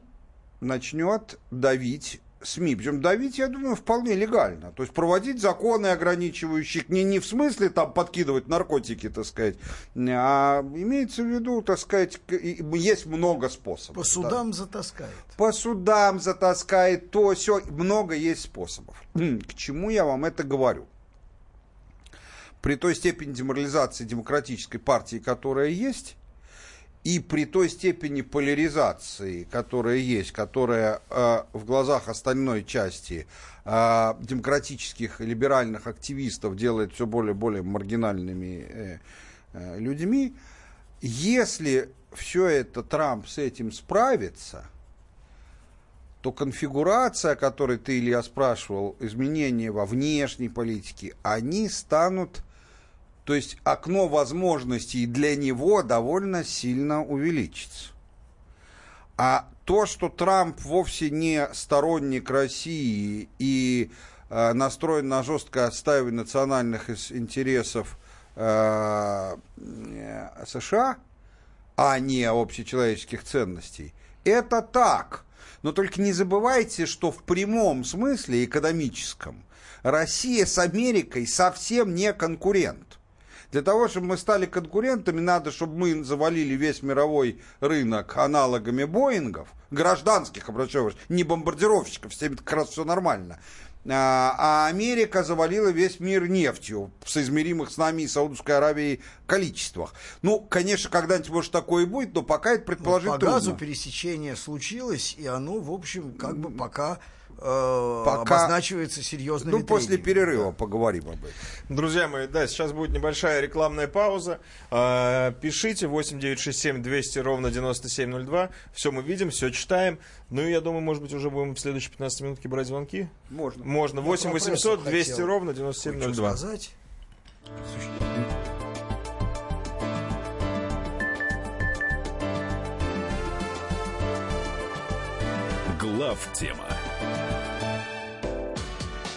начнет давить СМИ. Причем давить, я думаю, вполне легально. То есть проводить законы, ограничивающие, не, не в смысле там подкидывать наркотики, так сказать, а имеется в виду, так сказать, есть много способов. По да. судам затаскает. По судам затаскает, то все, много есть способов. К чему я вам это говорю? При той степени деморализации демократической партии, которая есть, и при той степени поляризации, которая есть, которая э, в глазах остальной части э, демократических либеральных активистов делает все более и более маргинальными э, э, людьми, если все это Трамп с этим справится, то конфигурация, о которой ты, Илья, спрашивал, изменения во внешней политике, они станут, то есть окно возможностей для него довольно сильно увеличится. А то, что Трамп вовсе не сторонник России и э, настроен на жесткое отстаивание национальных интересов э, э, США, а не общечеловеческих ценностей, это так. Но только не забывайте, что в прямом смысле экономическом Россия с Америкой совсем не конкурент. Для того, чтобы мы стали конкурентами, надо, чтобы мы завалили весь мировой рынок аналогами Боингов, гражданских, обращаю не бомбардировщиков, с теми как раз все нормально. А а Америка завалила весь мир нефтью в соизмеримых с нами и Саудовской Аравией количествах. Ну, конечно, когда-нибудь, может, такое и будет, но пока это предположить По трудно. газу пересечение случилось, и оно, в общем, как бы пока, Пока- обозначивается серьезными Ну, после перерыва поговорим об этом. Друзья мои, да, сейчас будет небольшая рекламная пауза. А, Пишите 8967 200 ровно 9702. Все мы видим, все читаем. Ну и я думаю, может быть, уже будем в следующие 15 минутки брать звонки. Можно. Можно. Я 8 про 800 прессу 200 хотел ровно Кое-что 9702. сказать. Глав тема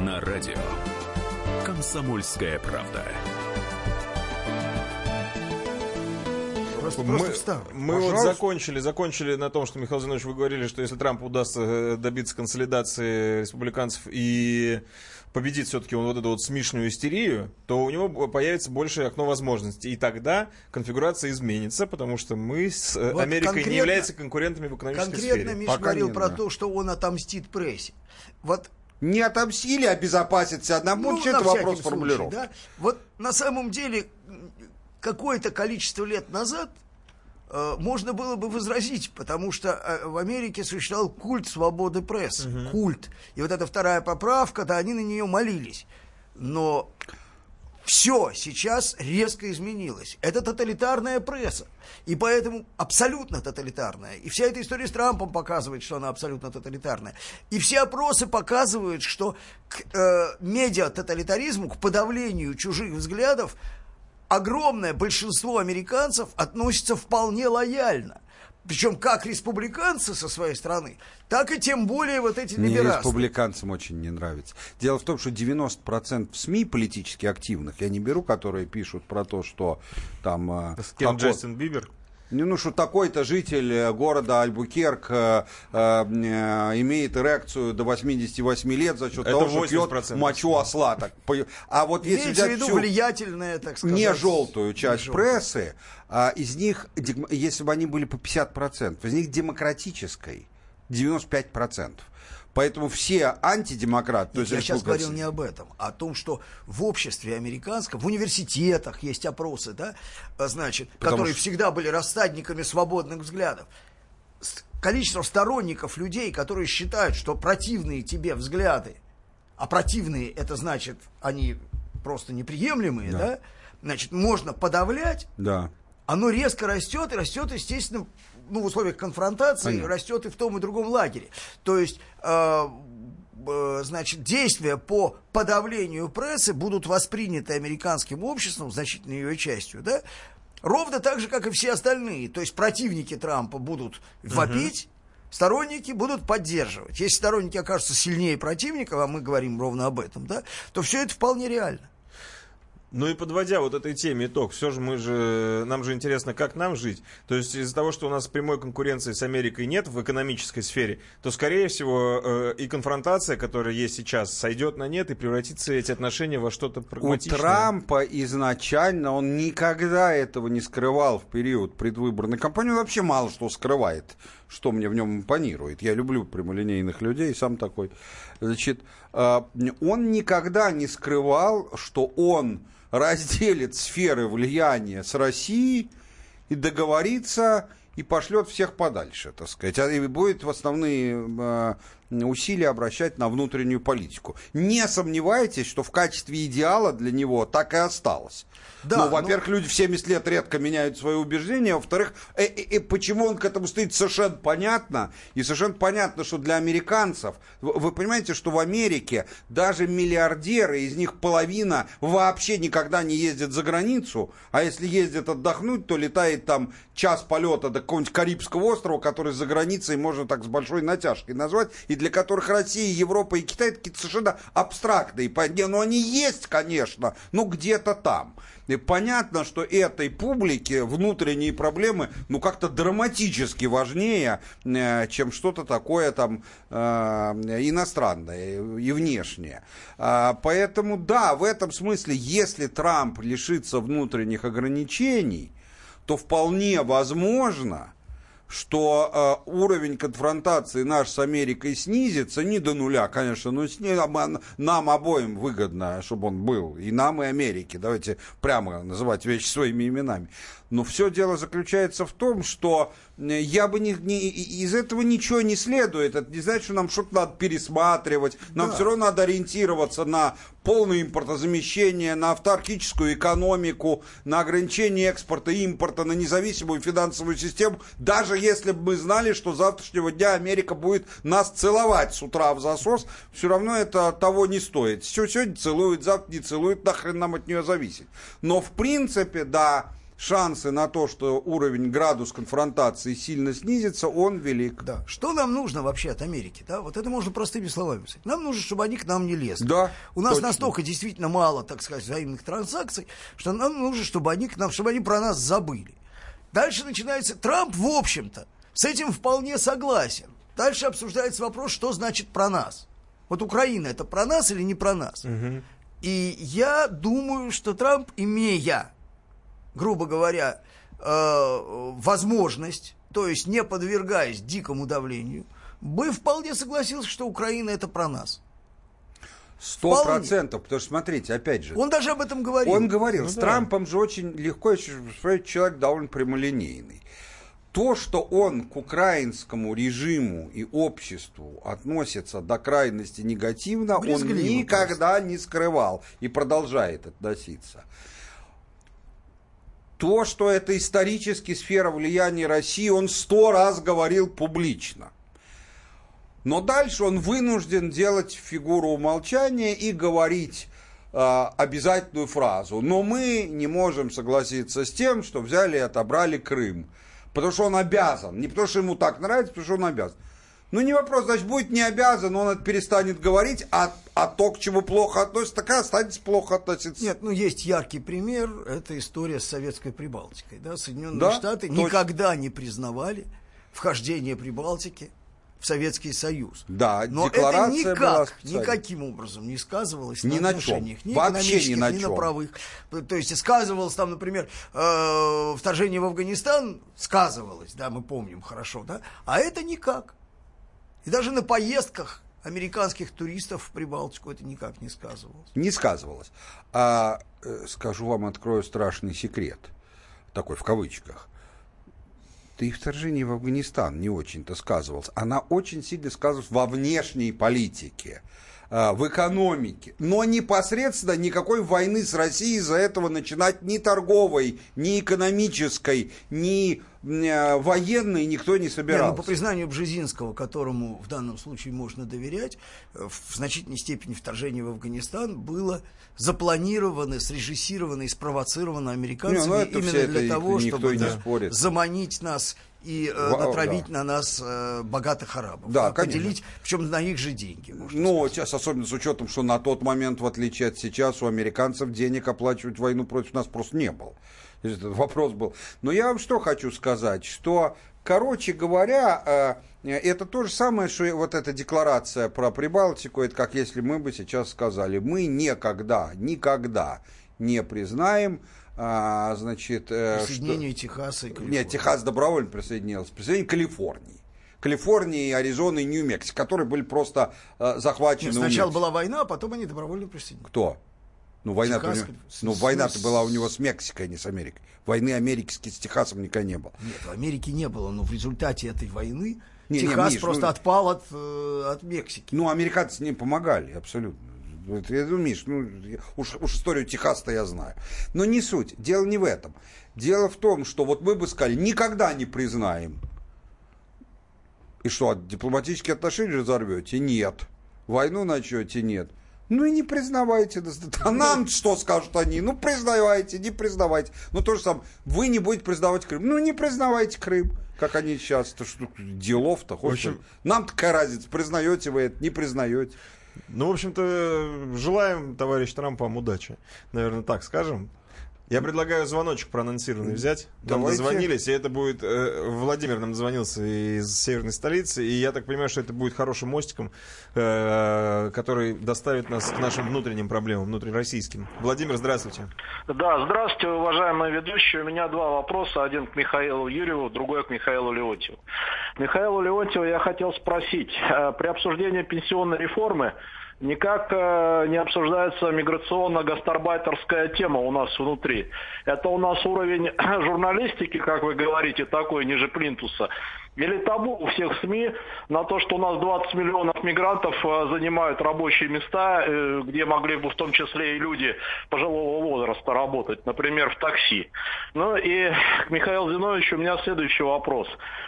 на радио «Комсомольская правда». Просто, Мы, просто вставлю. мы вот закончили, закончили на том, что, Михаил Зинович, вы говорили, что если Трамп удастся э, добиться консолидации республиканцев и победит все-таки вот эту вот смешную истерию, то у него появится большее окно возможностей. И тогда конфигурация изменится, потому что мы с э, Вот Америкой не конкретно- являются конкурентами в экономической Конкретно сфере. Миша Пока говорил про да. то, что он отомстит прессе. Вот Не отомстили, обезопаситься одному, Ну, это вопрос формулировки. да. Вот на самом деле какое-то количество лет назад э, можно было бы возразить, потому что э, в Америке существовал культ свободы прессы, культ. И вот эта вторая поправка, да, они на нее молились. Но все сейчас резко изменилось. Это тоталитарная пресса. И поэтому абсолютно тоталитарная. И вся эта история с Трампом показывает, что она абсолютно тоталитарная. И все опросы показывают, что к э, медиа-тоталитаризму, к подавлению чужих взглядов, огромное большинство американцев относится вполне лояльно. Причем как республиканцы со своей стороны, так и тем более вот эти Мне либерасты. республиканцам очень не нравится. Дело в том, что 90% СМИ политически активных, я не беру, которые пишут про то, что там... э, С кем какой- Джастин Бибер? Не, Ну, что такой-то житель э, города Альбукерк э, э, э, имеет эрекцию до 88 лет за счет Это того, что 80% пьет мочу осла. Так, а вот если Имеется взять виду всю влиятельная, так сказать... не желтую часть не желтую. прессы, а из них, если бы они были по 50%, из них демократической 95%. Поэтому все антидемократы, то есть я сейчас говорил не об этом, а о том, что в обществе американском, в университетах есть опросы, да, значит, Потому которые что- всегда были рассадниками свободных взглядов. Количество сторонников людей, которые считают, что противные тебе взгляды, а противные это значит, они просто неприемлемые, да, значит, можно подавлять, Да. оно резко растет, и растет, естественно, ну, в условиях конфронтации, Понятно. растет и в том, и другом лагере. То есть, э, значит, действия по подавлению прессы будут восприняты американским обществом, значительной ее частью, да, ровно так же, как и все остальные. То есть, противники Трампа будут вопить, Сторонники будут поддерживать. Если сторонники окажутся сильнее противника, а мы говорим ровно об этом, да, то все это вполне реально. Ну и подводя вот этой теме итог, все же мы же, нам же интересно, как нам жить. То есть из-за того, что у нас прямой конкуренции с Америкой нет в экономической сфере, то, скорее всего, э, и конфронтация, которая есть сейчас, сойдет на нет и превратится эти отношения во что-то У прагматичное. Трампа изначально он никогда этого не скрывал в период предвыборной кампании. Он вообще мало что скрывает, что мне в нем импонирует. Я люблю прямолинейных людей, сам такой. Значит, э, он никогда не скрывал, что он разделит сферы влияния с Россией и договорится и пошлет всех подальше, так сказать, а и будет в основные э, усилия обращать на внутреннюю политику. Не сомневайтесь, что в качестве идеала для него так и осталось. Да, ну, ну- во-первых, люди в 70 лет редко меняют свои убеждения, во-вторых, э, э, э, почему он к этому стоит, совершенно понятно. И совершенно понятно, что для американцев, вы, вы понимаете, что в Америке даже миллиардеры, из них половина вообще никогда не ездят за границу, а если ездят отдохнуть, то летает там час полета до какого-нибудь Карибского острова, который за границей можно так с большой натяжкой назвать, и для которых Россия, Европа и Китай какие-то совершенно абстрактные. По- не, Ну, они есть, конечно, но где-то там. И понятно, что этой публике внутренние проблемы, ну, как-то драматически важнее, э, чем что-то такое там э, иностранное и внешнее. А, Поэтому, да, в этом смысле, если Трамп лишится внутренних ограничений, то вполне возможно, что э, уровень конфронтации наш с Америкой снизится не до нуля, конечно, но с ней, нам, нам обоим выгодно, чтобы он был, и нам, и Америке. Давайте прямо называть вещи своими именами. Но все дело заключается в том, что э, я бы не, не, из этого ничего не следует. Это не значит, что нам что-то надо пересматривать. Нам да. все равно надо ориентироваться на полное импортозамещение, на автаркическую экономику, на ограничение экспорта и импорта, на независимую финансовую систему. Даже если бы мы знали, что с завтрашнего дня Америка будет нас целовать с утра в засос, все равно это того не стоит. Все сегодня целует, завтра не целует, нахрен нам от нее зависит. Но в принципе, да, шансы на то, что уровень, градус конфронтации сильно снизится, он велик. Да. Что нам нужно вообще от Америки? Да? Вот это можно простыми словами сказать. Нам нужно, чтобы они к нам не лезли. Да, У нас точно. настолько действительно мало, так сказать, взаимных транзакций, что нам нужно, чтобы они к нам, чтобы они про нас забыли. Дальше начинается Трамп, в общем-то, с этим вполне согласен. Дальше обсуждается вопрос, что значит про нас. Вот Украина это про нас или не про нас? Угу. И я думаю, что Трамп, имея грубо говоря, э, возможность, то есть не подвергаясь дикому давлению, бы вполне согласился, что Украина это про нас. Сто процентов, потому что, смотрите, опять же... Он даже об этом говорил. Он говорил, ну, с да. Трампом же очень легко, человек довольно прямолинейный. То, что он к украинскому режиму и обществу относится до крайности негативно, Брезгливо он никогда просто. не скрывал и продолжает относиться то, что это исторически сфера влияния России, он сто раз говорил публично. Но дальше он вынужден делать фигуру умолчания и говорить э, обязательную фразу. Но мы не можем согласиться с тем, что взяли и отобрали Крым. Потому что он обязан. Не потому что ему так нравится, потому что он обязан. Ну, не вопрос, значит, будет не обязан, он перестанет говорить, а, а то, к чему плохо относится, так и останется плохо относиться. Нет, ну, есть яркий пример, это история с Советской Прибалтикой. Да? Соединенные да? Штаты Точно. никогда не признавали вхождение Прибалтики в Советский Союз. Да, Но это никак, никаким образом не сказывалось ни на, отношениях, ни Вообще ни на ни чем. на правых. То есть сказывалось там, например, э, вторжение в Афганистан, сказывалось, да, мы помним хорошо, да, а это никак. И даже на поездках американских туристов в Прибалтику это никак не сказывалось. Не сказывалось. А э, скажу вам, открою страшный секрет, такой в кавычках. Да и вторжение в Афганистан не очень-то сказывалось. Она очень сильно сказывалась во внешней политике. А, в экономике. Но непосредственно никакой войны с Россией из-за этого начинать ни торговой, ни экономической, ни а, военной никто не собирался. Не, ну, по признанию Бжезинского, которому в данном случае можно доверять, э, в значительной степени вторжение в Афганистан было запланировано, срежиссировано и спровоцировано американцами не, ну, именно для того, чтобы да, заманить нас и э, натравить да. на нас э, богатых арабов. Да, Поделить, причем на их же деньги. Ну, сказать. сейчас, особенно с учетом, что на тот момент, в отличие от сейчас, у американцев денег оплачивать войну против нас просто не было. Этот вопрос был. Но я вам что хочу сказать, что, короче говоря, э, это то же самое, что вот эта декларация про Прибалтику, это как если мы бы сейчас сказали, мы никогда, никогда не признаем а, значит... Э, Присоединение что... Техаса и Калифорнии. Нет, Техас добровольно присоединился. Присоединение Калифорнии. Калифорнии, Аризоны и Нью-Мексико, которые были просто э, захвачены. Нет, сначала была война, а потом они добровольно присоединились. Кто? Ну, война Техас, него, ну, война-то была у него с Мексикой, а не с Америкой. Войны Америки с, с Техасом никогда не было. Нет, в Америке не было, но в результате этой войны не, Техас не, Миш, просто ну, отпал от, э, от Мексики. Ну, американцы не помогали, абсолютно. Я думаю, Миш, ну, уж, уж историю Техаса я знаю. Но не суть. Дело не в этом. Дело в том, что вот мы бы сказали, никогда не признаем. И что, дипломатические отношения разорвете? Нет. Войну начнете? Нет. Ну и не признавайте. А нам что скажут они? Ну признавайте, не признавайте. Ну то же самое. Вы не будете признавать Крым. Ну не признавайте Крым. Как они сейчас. Это что, делов-то. Общем... Нам такая разница. Признаете вы это, не признаете. Ну, в общем-то, желаем, товарищ Трамп, вам удачи. Наверное, так скажем. Я предлагаю звоночек проанонсированный взять. Нам Давайте. дозвонились, и это будет... э, Владимир нам дозвонился из северной столицы, и я так понимаю, что это будет хорошим мостиком, э, который доставит нас к нашим внутренним проблемам, внутрироссийским. Владимир, здравствуйте. Да, здравствуйте, уважаемые ведущие. У меня два вопроса. Один к Михаилу Юрьеву, другой к Михаилу Леонтьеву. Михаилу Леонтьеву я хотел спросить. э, При обсуждении пенсионной реформы никак э, не обсуждается миграционно-гастарбайтерская тема у нас внутри. Это у нас уровень [CLEARS THROAT] журналистики, как вы говорите, такой, ниже плинтуса. Или табу у всех СМИ на то, что у нас 20 миллионов мигрантов э, занимают рабочие места, э, где могли бы в том числе и люди пожилого возраста работать, например, в такси. Ну и к Михаилу Зиновичу у меня следующий вопрос.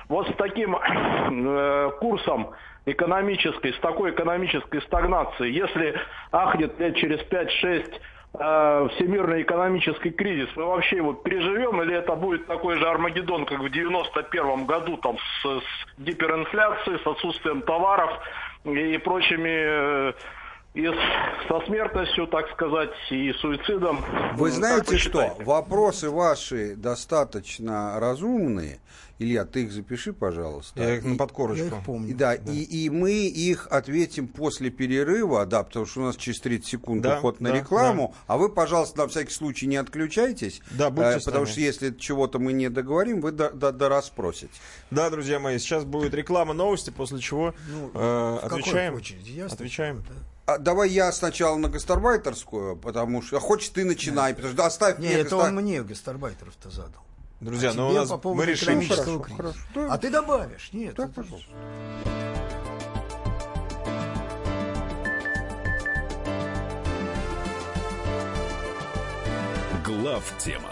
Вот с таким э, курсом экономической, с такой экономической стагнацией, если ахнет лет через 5-6 э, всемирный экономический кризис, мы вообще его переживем, или это будет такой же Армагеддон, как в 91 году, там, с, с гиперинфляцией, с отсутствием товаров и прочими, э, и с- со смертностью, так сказать, и суицидом. Вы знаете что? считаете? Вопросы ваши достаточно разумные. Илья, ты их запиши, пожалуйста. Я их на И- подкорочку. Я их помню. И, да, И, и мы их ответим после перерыва, да, потому что у нас через 30 секунд Да, уход на да, рекламу. А вы, пожалуйста, на всякий случай не отключайтесь. Да, будьте э, Потому что если чего-то мы не договорим, вы до, до, дорасспросите. Да, друзья мои, сейчас будет реклама новости, после чего Ну, э, в какой отвечаем. очереди? Я Отвечаем. А давай я сначала на гастарбайтерскую, потому что... А хочешь ты начинай, потому что оставь Не, мне это гастар- он мне гастарбайтеров-то задал. Друзья, А ну у нас по мы решим. Хорошо, кризиса. хорошо. Да. А ты добавишь? Нет. Это- пожалуйста. Глав тема.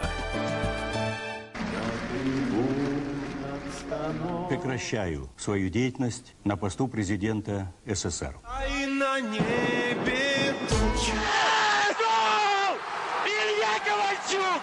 Прекращаю свою деятельность на посту президента СССР. Илья Ковальчук!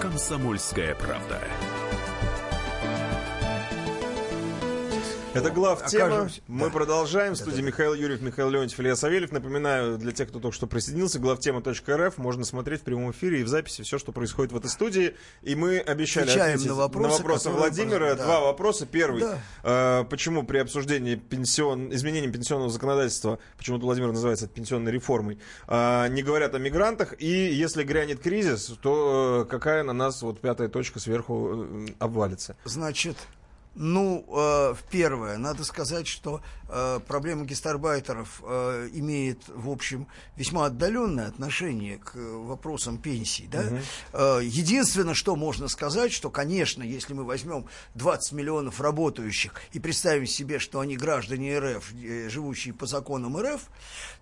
Комсомольская правда. Это глав тема. Мы да. продолжаем. В студии да, да. Михаил Юрьев, Михаил Леонтьев, Илья Савельев. Напоминаю, для тех, кто только что присоединился, главтема.рф можно смотреть в прямом эфире и в записи все, что происходит в этой студии. И мы обещали Отвечаем ответить на вопросы, которые Владимира. да. Два вопроса. Первый. Да. э, почему при обсуждении пенсион... изменением пенсионного законодательства, почему-то Владимир называется это пенсионной реформой, э, не говорят о мигрантах. И если грянет кризис, то э, какая на нас вот пятая точка сверху э, обвалится? Значит, ну, э, первое, надо сказать, что э, проблема гестарбайтеров э, имеет, в общем, весьма отдаленное отношение к вопросам пенсий. Да? Э, единственное, что можно сказать, что, конечно, если мы возьмем 20 миллионов работающих и представим себе, что они граждане РФ, э, живущие по законам РФ,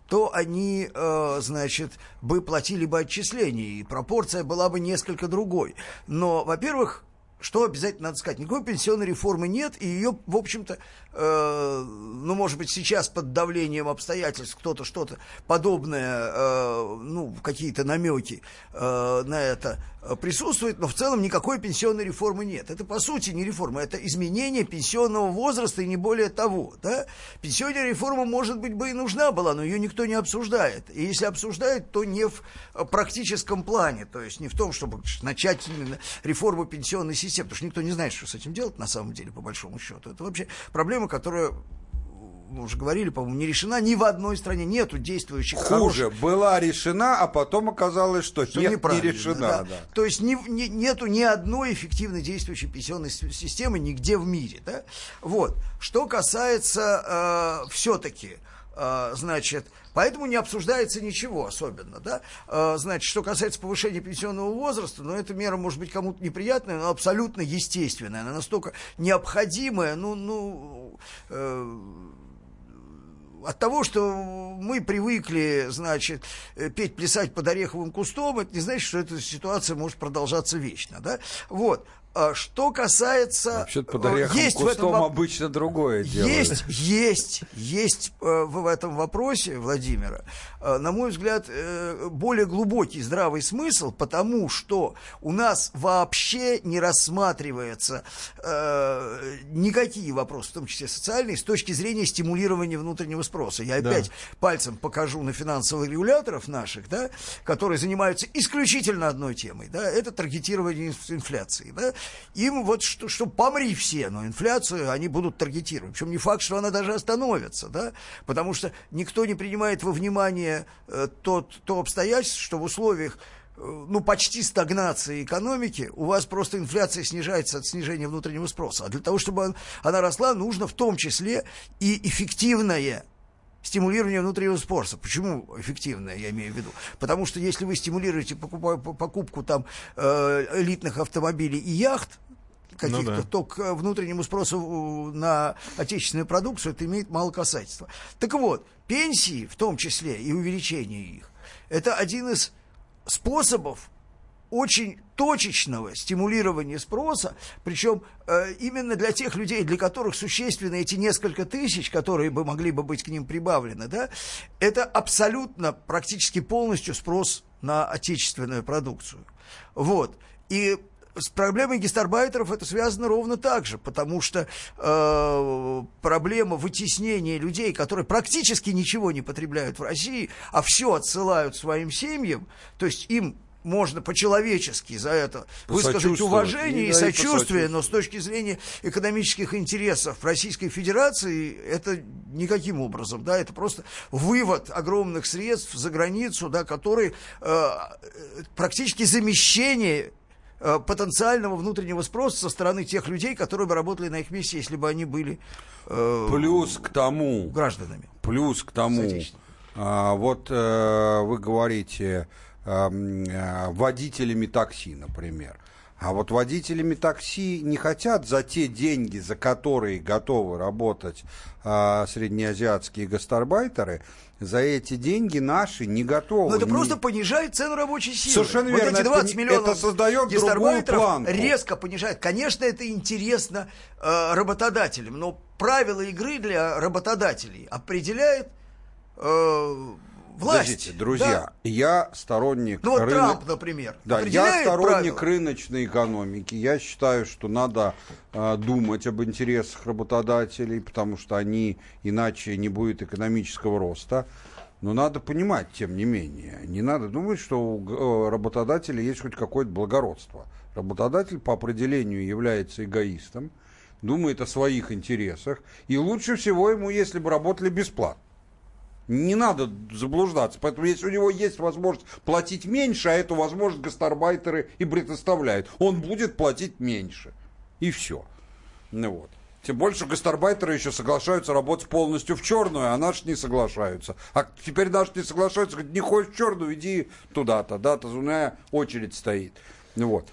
то они, э, значит, бы платили бы отчисления, и пропорция была бы несколько другой. Но, во-первых, что обязательно надо сказать? Никакой пенсионной реформы нет, и ее, в общем-то, э, ну, может быть, сейчас под давлением обстоятельств кто-то что-то подобное, э, ну, какие-то намеки э, на это присутствует, но в целом никакой пенсионной реформы нет. Это, по сути, не реформа, это изменение пенсионного возраста и не более того. Да? Пенсионная реформа, может быть, бы и нужна была, но ее никто не обсуждает. И если обсуждают, то не в э, практическом плане, то есть не в том, чтобы начать именно реформу пенсионной системы, потому что никто не знает, что с этим делать на самом деле, по большому счету. Это вообще проблема, которая мы уже говорили, по-моему, не решена ни в одной стране. Нету действующих Хуже, хороших была решена, а потом оказалось, что, что нет, не решена. да. да. То есть ни- ни- нету ни одной эффективно действующей пенсионной системы нигде в мире. Да? Вот. Что касается все-таки, значит, поэтому не обсуждается ничего особенно. Да? Э, значит, что касается повышения пенсионного возраста, ну, эта мера может быть кому-то неприятная, но абсолютно естественная. Она настолько необходимая, ну, ну, э, от того, что мы привыкли, значит, э, петь, плясать под ореховым кустом, это не значит, что эта ситуация может продолжаться вечно, да? Вот. А Что касается... Вообще-то под э, орехом есть в этом обычно другое дело. есть, есть, есть э, в этом вопросе, Владимира, э, на мой взгляд, более глубокий здравый смысл, потому что у нас вообще не рассматривается никакие вопросы, в том числе социальные, с точки зрения стимулирования внутреннего спроса. Я Да. опять пальцем покажу на финансовых регуляторов наших, да, которые занимаются исключительно одной темой, да, это таргетирование инф- инфляции, да. Им вот что, что помри все, но инфляцию они будут таргетировать. Причем не факт, что она даже остановится, да, потому что никто не принимает во внимание э, тот, то обстоятельство, что в условиях э, ну, почти стагнации экономики, у вас просто инфляция снижается от снижения внутреннего спроса. А для того, чтобы он- она росла, нужно в том числе и эффективное стимулирование внутреннего спроса. Почему эффективное, я имею в виду? Потому что если вы стимулируете покупа- по- покупку там э, элитных автомобилей и яхт, каких-то, Ну да. то к внутреннему спросу на отечественную продукцию это имеет мало касательства. Так вот, пенсии, в том числе и увеличение их, это один из способов очень точечного стимулирования спроса, причем э, именно для тех людей, для которых существенны эти несколько тысяч, которые бы могли бы быть к ним прибавлены, да, это абсолютно практически полностью спрос на отечественную продукцию. Вот. И с проблемой гастарбайтеров это связано ровно так же, потому что э, проблема вытеснения людей, которые практически ничего не потребляют в России, а все отсылают своим семьям, то есть им можно по-человечески за это высказать уважение И, и, сочувствие, но с точки зрения экономических интересов Российской Федерации это никаким образом, да, это просто вывод огромных средств за границу, да, которые э, практически замещение э, потенциального внутреннего спроса со стороны тех людей, которые бы работали на их месте, если бы они были э, Плюс к тому, гражданами. плюс к тому, а, вот э, вы говорите э, водителями такси, например. А вот водителями такси не хотят за те деньги, за которые готовы работать э, среднеазиатские гастарбайтеры, за эти деньги наши не готовы. Но это Не- просто понижает цену рабочей силы. Совершенно вот верно. эти Это 20 пони- миллионов это создает гастарбайтеров планку. резко понижает. Конечно, это интересно э, работодателям, но правила игры для работодателей определяет э, власть. Подождите, друзья, Да. я сторонник Ну вот рыно- Трамп, например, Да, я сторонник правила. рыночной экономики. Я считаю, что надо э, думать об интересах работодателей, потому что они иначе не будет экономического роста. Но надо понимать, тем не менее, не надо думать, что у э, работодателя есть хоть какое-то благородство. Работодатель по определению является эгоистом, думает о своих интересах, и лучше всего ему, если бы работали бесплатно. Не надо заблуждаться. Поэтому если у него есть возможность платить меньше, а эту возможность гастарбайтеры и предоставляют, он будет платить меньше. И все. Ну вот. Тем больше что гастарбайтеры еще соглашаются работать полностью в черную, а наши не соглашаются. А теперь наши не соглашаются, говорят, не хочешь в черную, иди туда-то, да, тазуная очередь стоит. Ну вот.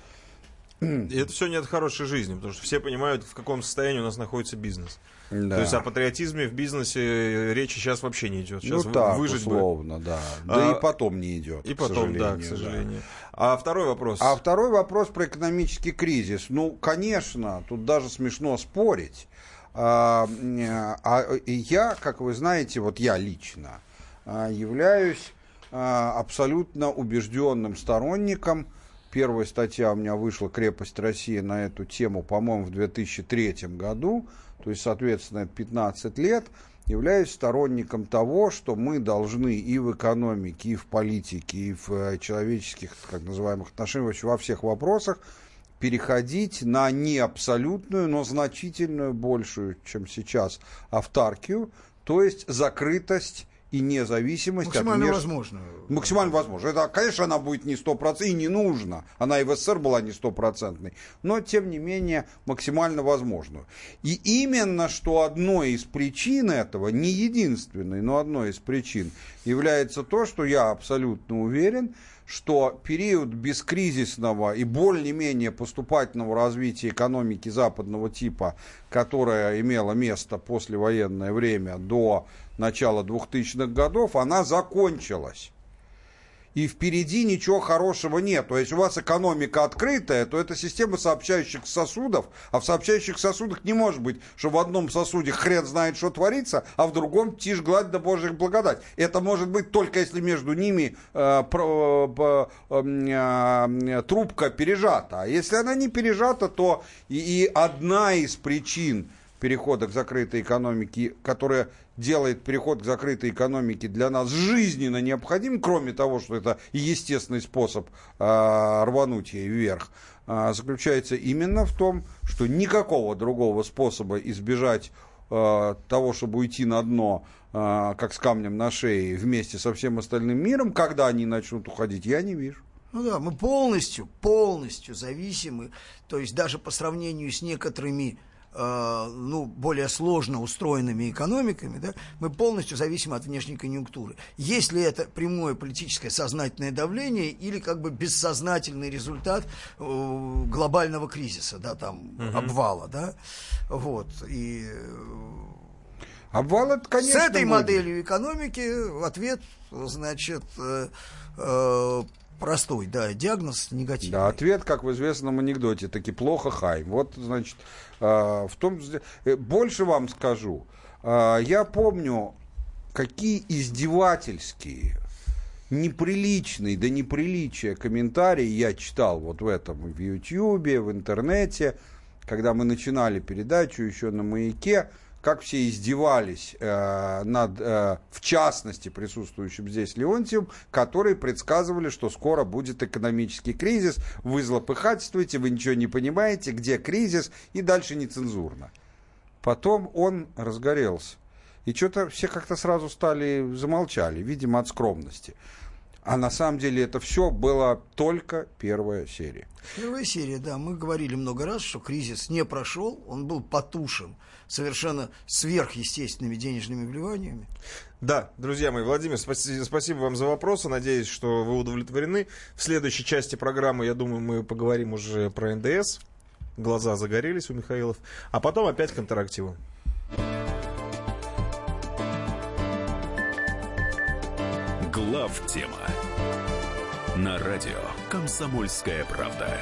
И это все не от хорошей жизни, потому что все понимают, в каком состоянии у нас находится бизнес. Да. То есть о патриотизме в бизнесе речи сейчас вообще не идет. Сейчас ну так, выжить бы. условно, да. Да А, и потом не идет. И к потом, да, к сожалению, сожалению. А второй вопрос. А второй вопрос про экономический кризис. Ну, конечно, тут даже смешно спорить. А, э, а, я, как вы знаете, вот я лично а, являюсь а, абсолютно убежденным сторонником. Первая статья у меня вышла «Крепость России» на эту тему, по-моему, в 2003 году, то есть, соответственно, это 15 лет. Являюсь сторонником того, что мы должны и в экономике, и в политике, и в э, человеческих, так называемых отношениях, во всех вопросах переходить на не абсолютную, но значительную, большую, чем сейчас, автаркию, то есть закрытость и независимость Максимально от внеш- возможно. Максимально возможно. Это, конечно, она будет не стопроцентной, и не нужно. Она и в СССР была не стопроцентной. Но, тем не менее, максимально возможную. И именно что одной из причин этого, не единственной, но одной из причин, является то, что я абсолютно уверен, что период бескризисного и более-менее поступательного развития экономики западного типа, которое имело место послевоенное время до начала 2000-х годов, она закончилась и впереди ничего хорошего нет. То есть у вас экономика открытая, то это система сообщающих сосудов, а в сообщающих сосудах не может быть, что в одном сосуде хрен знает, что творится, а в другом тишь гладь да божьих благодать. Это может быть только если между ними э, про, э, э, трубка пережата. А если она не пережата, то и, и одна из причин перехода к закрытой экономике, которая делает переход к закрытой экономике для нас жизненно необходим, кроме того, что это естественный способ э, рвануть ей вверх, э, заключается именно в том, что никакого другого способа избежать э, того, чтобы уйти на дно, э, как с камнем на шее, вместе со всем остальным миром, когда они начнут уходить, я не вижу. Ну да, мы полностью, полностью зависимы, то есть даже по сравнению с некоторыми Э, ну, более сложно устроенными экономиками, да, мы полностью зависим от внешней конъюнктуры. Есть ли это прямое политическое сознательное давление или как бы бессознательный результат э, глобального кризиса, да, там, угу. обвала, да, вот, и... Э, Обвал это, конечно, С этой моделью экономики ответ, значит, э, э, простой, да, диагноз негативный. Да, ответ, как в известном анекдоте, таки плохо хай. Вот, значит, а, в том, э, больше вам скажу. А, я помню, какие издевательские, неприличные, да неприличия комментарии я читал вот в этом, в Ютьюбе, в интернете, когда мы начинали передачу еще на «Маяке», как все издевались э, над, э, в частности, присутствующим здесь Леонтием, которые предсказывали, что скоро будет экономический кризис, вы злопыхательствуете, вы ничего не понимаете, где кризис, и дальше нецензурно. Потом он разгорелся. И что-то все как-то сразу стали, замолчали, видимо, от скромности. А на самом деле это все было только первая серия. Первая серия, да. Мы говорили много раз, что кризис не прошел, он был потушен совершенно сверхъестественными денежными вливаниями. Да, друзья мои, Владимир, спасибо, спасибо вам за вопросы. Надеюсь, что вы удовлетворены. В следующей части программы, я думаю, мы поговорим уже про НДС. Глаза загорелись у Михаилов. А потом опять к интерактиву. Глав тема на радио Комсомольская правда.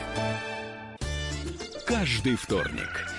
Каждый вторник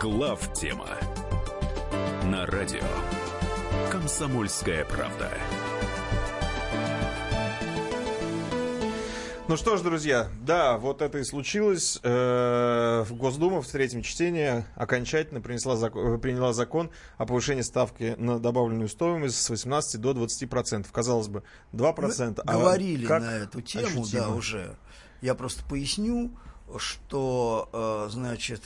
Глав тема на радио «Комсомольская правда». Ну что ж, друзья, да, вот это и случилось. Э, в Госдума в третьем чтении окончательно принесла, закон, приняла закон о повышении ставки на добавленную стоимость с 18 до 20 процентов. Казалось бы, 2 процента. А говорили на эту тему, ощутимо? да, уже. Я просто поясню, что, э, значит,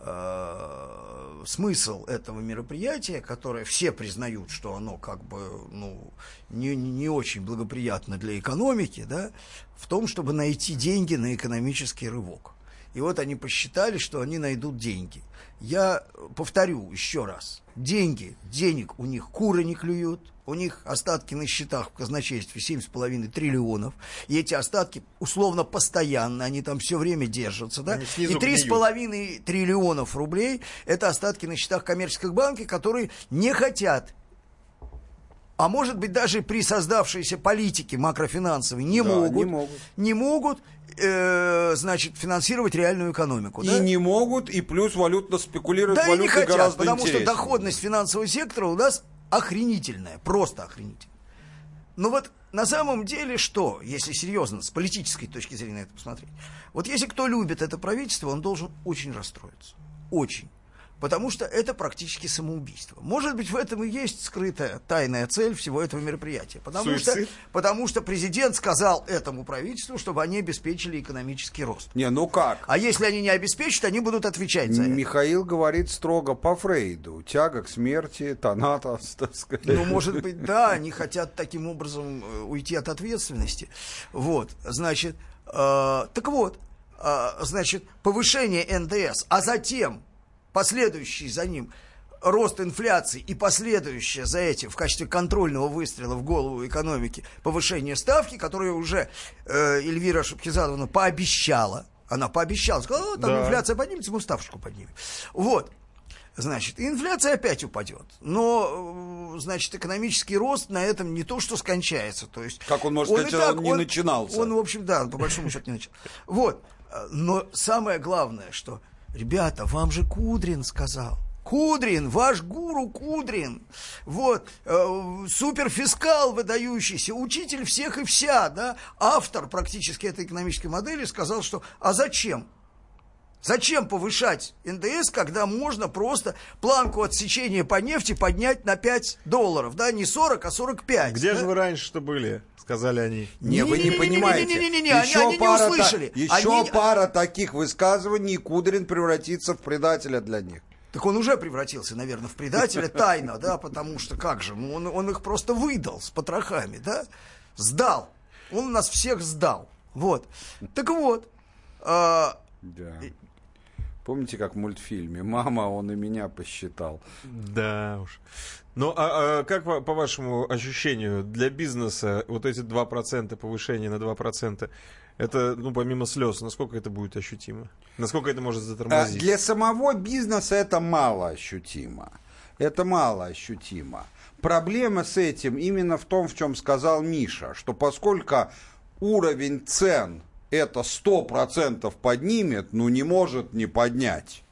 э, смысл этого мероприятия, которое все признают, что оно как бы ну, не, не очень благоприятно для экономики, да, в том, чтобы найти деньги на экономический рывок. И вот они посчитали, что они найдут деньги. Я повторю еще раз. Деньги, денег у них куры не клюют, у них остатки на счетах в казначействе 7,5 триллионов, и эти остатки условно постоянно, они там все время держатся, да, и 3,5 триллионов рублей – это остатки на счетах коммерческих банков, которые не хотят а может быть даже при создавшейся политике макрофинансовой не да, могут, не могут, не могут э, значит, финансировать реальную экономику. И да? не могут, и плюс валютно спекулировать да валютой и не хотят, гораздо потому интереснее. что доходность финансового сектора у нас охренительная, просто охренительная. Но вот на самом деле что, если серьезно, с политической точки зрения на это посмотреть? Вот если кто любит это правительство, он должен очень расстроиться. Очень. Потому что это практически самоубийство. Может быть, в этом и есть скрытая тайная цель всего этого мероприятия. Потому что, потому что президент сказал этому правительству, чтобы они обеспечили экономический рост. Не, ну как? А если они не обеспечат, они будут отвечать за это. Михаил говорит строго по Фрейду. Тяга к смерти, тонатос, [LAUGHS] так сказать. Ну, может быть, да, они хотят таким образом э, уйти от ответственности. Вот, значит, э, так вот, э, значит, повышение НДС, а затем последующий за ним рост инфляции и последующее за этим в качестве контрольного выстрела в голову экономики повышение ставки, которое уже э, Эльвира Шапкизадовна пообещала, она пообещала, сказала, «О, там Да. инфляция поднимется, мы ставочку поднимем. Вот. Значит, инфляция опять упадет. Но, э, значит, экономический рост на этом не то, что скончается. То есть, Как он может и сказать, он не начинался? Он, в общем, да, по большому счету не начал. Вот. Э, Но самое главное, что, ребята, вам же Кудрин сказал. Кудрин, ваш гуру Кудрин, вот, э, суперфискал выдающийся, учитель всех и вся, да, автор практически этой экономической модели сказал, что, а зачем? Зачем повышать НДС, когда можно просто планку отсечения по нефти поднять на 5 долларов, да, не 40, а 45. Где да? же вы раньше что были? Сказали они. Не, вы не понимаете. они- Еще они не пара та- услышали. Еще Они- пара таких высказываний, и Кудрин превратится в предателя для них. Так он уже превратился, наверное, в предателя тайно, да, потому что как же, ну он, он их просто выдал с потрохами, да, сдал. Он нас всех сдал. Вот. Так вот, а, Да. Помните, как в мультфильме «Мама, он и меня посчитал». Да уж. Ну, а, а как по, по вашему ощущению, для бизнеса вот эти 2% повышения на 2%, это, ну, помимо слез, насколько это будет ощутимо? Насколько это может А, затормозить? Для самого бизнеса это мало ощутимо. Это мало ощутимо. Проблема с этим именно в том, в чем сказал Миша, что поскольку уровень цен это 100% поднимет, ну не может не поднять.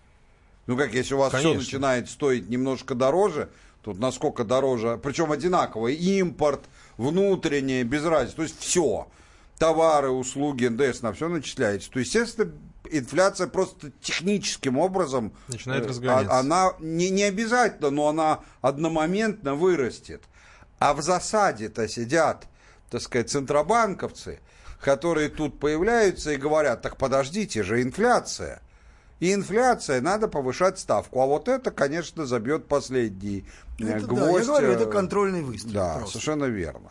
Ну как, если у вас все начинает стоить немножко дороже, тут насколько дороже, причем одинаково, импорт, внутреннее, без разницы, то есть все, товары, услуги, НДС, на все начисляется, то, естественно, инфляция просто техническим образом, Начинает э, разгоняться. а- она не, не обязательно, но она одномоментно вырастет. А в засаде-то сидят, так сказать, центробанковцы, которые тут появляются и говорят, так подождите же, инфляция. И инфляция, надо повышать ставку. А вот это, конечно, забьет последний э, это, да, гвоздь. я говорю, э, это контрольный выстрел. Да, просто. совершенно верно.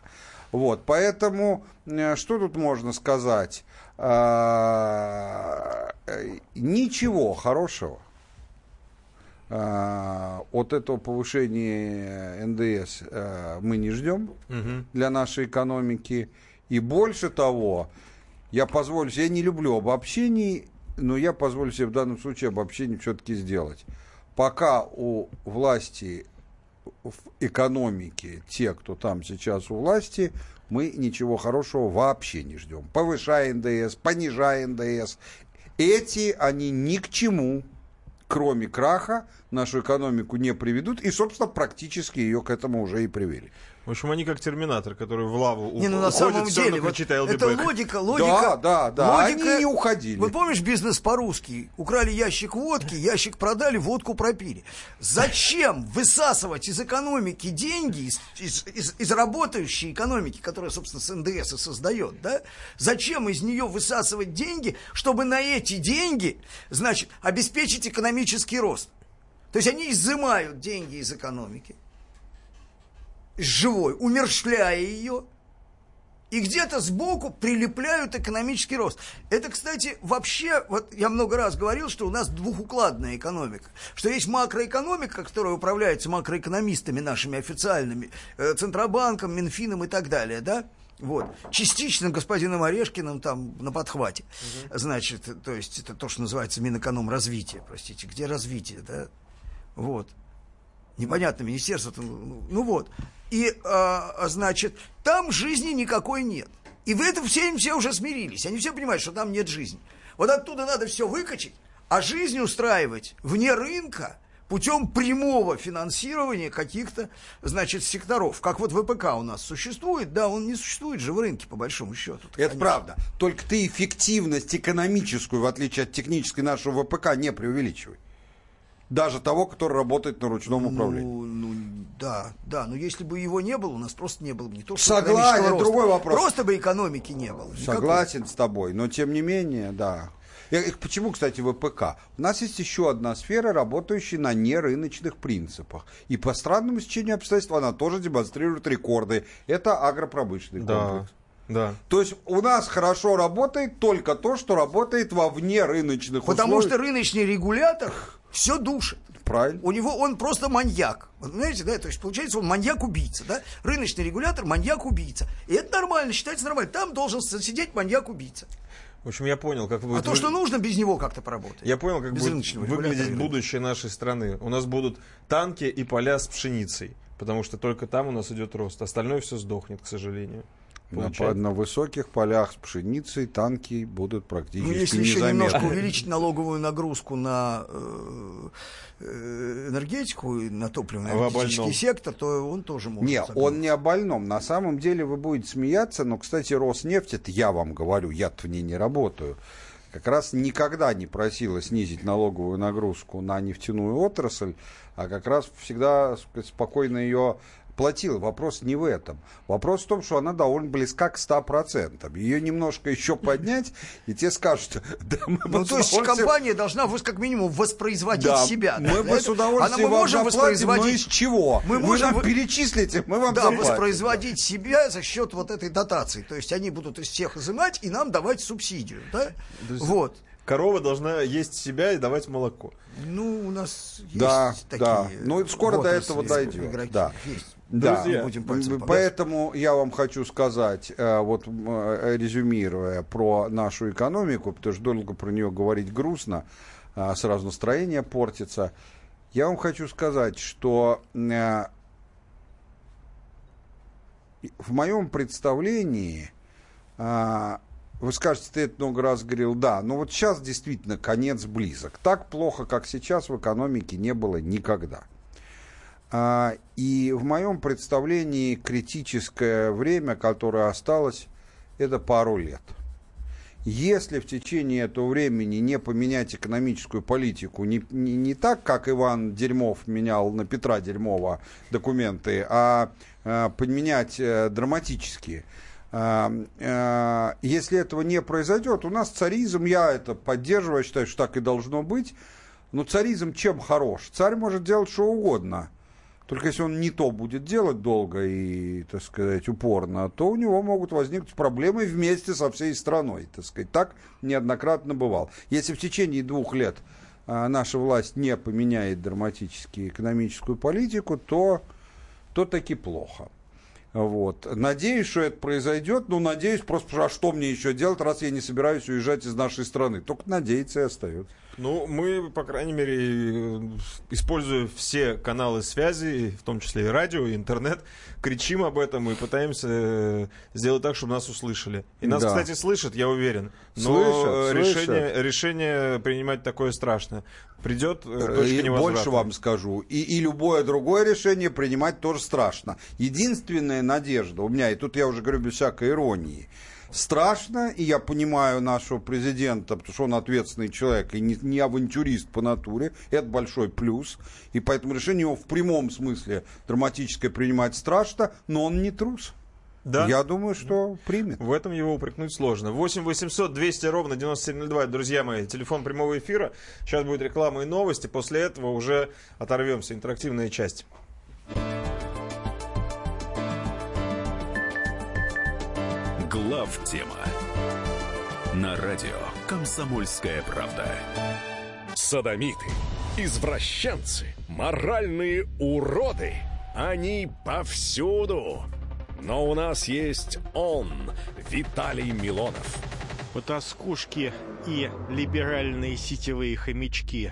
Вот, поэтому э, что тут можно сказать? А, э, Ничего хорошего а, от этого повышения НДС э, мы не ждем для нашей экономики. И больше того, я позволю себе, я не люблю обобщений, но я позволю себе в данном случае обобщение все-таки сделать. Пока у власти в экономике те, кто там сейчас у власти, мы ничего хорошего вообще не ждем. Повышая НДС, понижая НДС. Эти, они ни к чему, кроме краха, нашу экономику не приведут. И, собственно, практически ее к этому уже и привели. В общем, они как терминатор, который в лаву Не, ну на уходит, самом деле, вот кричит «I'll be это back». логика, логика. Да, да, да, логика- они не уходили. Вот помнишь бизнес по-русски? Украли ящик водки, ящик продали, водку пропили. Зачем высасывать из экономики деньги, из, из- из- из работающей экономики, которая, собственно, с НДС и создает, да? Зачем из нее высасывать деньги, чтобы на эти деньги, значит, обеспечить экономический рост? То есть они изымают деньги из экономики, живой, умершляя ее, и где-то сбоку прилепляют экономический рост. Это, кстати, вообще, вот я много раз говорил, что у нас двухукладная экономика. Что есть макроэкономика, которая управляется макроэкономистами нашими официальными, э, Центробанком, Минфином и так далее, да? Вот. Частично господином Орешкиным там на подхвате. Значит, то есть это то, что называется Минэкономразвитие, простите. Где развитие, да? Вот непонятно, министерство, ну, ну вот. И, а, значит, там жизни никакой нет. И в этом все, все уже смирились. Они все понимают, что там нет жизни. Вот оттуда надо все выкачать, а жизнь устраивать вне рынка путем прямого финансирования каких-то, значит, секторов. Как вот ВПК у нас существует, да, он не существует же в рынке, по большому счету. Это конечно. правда. Только ты эффективность экономическую, в отличие от технической нашего ВПК, не преувеличивай. Даже того, который работает на ручном управлении. Ну, ну, да, да, но если бы его не было, у нас просто не было бы не то, что Согласен, роста, другой вопрос. Просто бы экономики не было. Никакой. Согласен с тобой, но тем не менее, да. И- Почему, кстати, ВПК? У нас есть еще одна сфера, работающая на нерыночных принципах. И по странному стечению обстоятельств она тоже демонстрирует рекорды. Это агропромышленный Да, комплекс. да. То есть у нас хорошо работает только то, что работает во внерыночных Потому условиях. что рыночный регулятор все душит. Правильно. У него он просто маньяк. Вот Понимаете, да? То есть получается он маньяк-убийца, да? Рыночный регулятор маньяк-убийца. И это нормально, считается нормально. Там должен сидеть маньяк-убийца. В общем, я понял, как А будет то, вы- что нужно, без него как-то поработать. Я понял, как Без будет выглядеть будущее нашей страны. У нас будут танки и поля с пшеницей, потому что только там у нас идет рост. Остальное все сдохнет, к сожалению. На, Получается. на высоких полях с пшеницей танки будут Ну, практически если еще немножко [LAUGHS] увеличить налоговую нагрузку на э, э, энергетику, и на топливно-энергетический сектор, то он тоже может. Не, загнуть. он не о больном. На самом деле вы будете смеяться, но, кстати, Роснефть, это я вам говорю, я-то в ней не работаю, как раз никогда не просила снизить налоговую нагрузку на нефтяную отрасль, а как раз всегда сказать, спокойно ее платила. Вопрос не в этом. Вопрос в том, что она довольно близка к 100%. Ее немножко еще [LAUGHS] поднять, и те скажут, [LAUGHS] да, мы бы Ну, то есть компания должна как минимум воспроизводить Да, себя. мы бы с удовольствием мы можем но воспроизводить. из чего? Мы Вы можем нам перечислите, мы вам да, заплатим. воспроизводить себя за счет вот этой дотации. То есть они будут из всех изымать и нам давать субсидию. Да? Вот. Корова должна есть себя и давать молоко. Ну, у нас есть Да, такие да. Ну, скоро до этого дойдет. Да. Есть. Да, Друзья, будем пальцем поэтому я вам хочу сказать, э, вот э, резюмируя про нашу экономику, потому что долго про нее говорить грустно, а, сразу настроение портится. Я вам хочу сказать, что э, в моем представлении, а, вы скажете, ты это много раз говорил, да, но вот сейчас действительно конец близок. Так плохо, как сейчас в экономике не было никогда. А, И в моем представлении критическое время, которое осталось, это пару лет. Если в течение этого времени не поменять экономическую политику, не, не, не так, как Иван Дерьмов менял на Петра Дерьмова документы, а, э, поменять э, драматически, э, если этого не произойдет, у нас царизм, я это поддерживаю, считаю, что так и должно быть, но царизм чем хорош? Царь может делать что угодно. Только если он не то будет делать долго и, так сказать, упорно, то у него могут возникнуть проблемы вместе со всей страной. Так сказать, так неоднократно бывал. Если в течение двух лет а, наша власть не поменяет драматически экономическую политику, то, то таки плохо. Вот. Надеюсь, что это произойдет, но надеюсь просто, а что мне еще делать, раз я не собираюсь уезжать из нашей страны. Только надеяться и остается. Ну, мы, по крайней мере, э, используя все каналы связи, в том числе и радио, и интернет, кричим об этом и пытаемся э, сделать так, чтобы нас услышали. И нас, Да. кстати, слышат, я уверен. Но Слышат, э, слышат. решение, решение принимать такое страшно. Придет точка невозврата. больше вам скажу. И, и любое другое решение принимать тоже страшно. Единственная надежда у меня, и тут я уже говорю без всякой иронии, страшно, и я понимаю нашего президента, потому что он ответственный человек и не, не авантюрист по натуре, это большой плюс, и поэтому решение его в прямом смысле драматическое принимать страшно, но он не трус. Да? Я думаю, что примет. В этом его упрекнуть сложно. 8 800 200 ровно 9702, друзья мои, телефон прямого эфира. Сейчас будет реклама и новости. После этого уже оторвемся. Интерактивная часть. Глав тема на радио Комсомольская правда. Садомиты, извращенцы, моральные уроды. Они повсюду. Но у нас есть он, Виталий Милонов. Потаскушки и либеральные сетевые хомячки.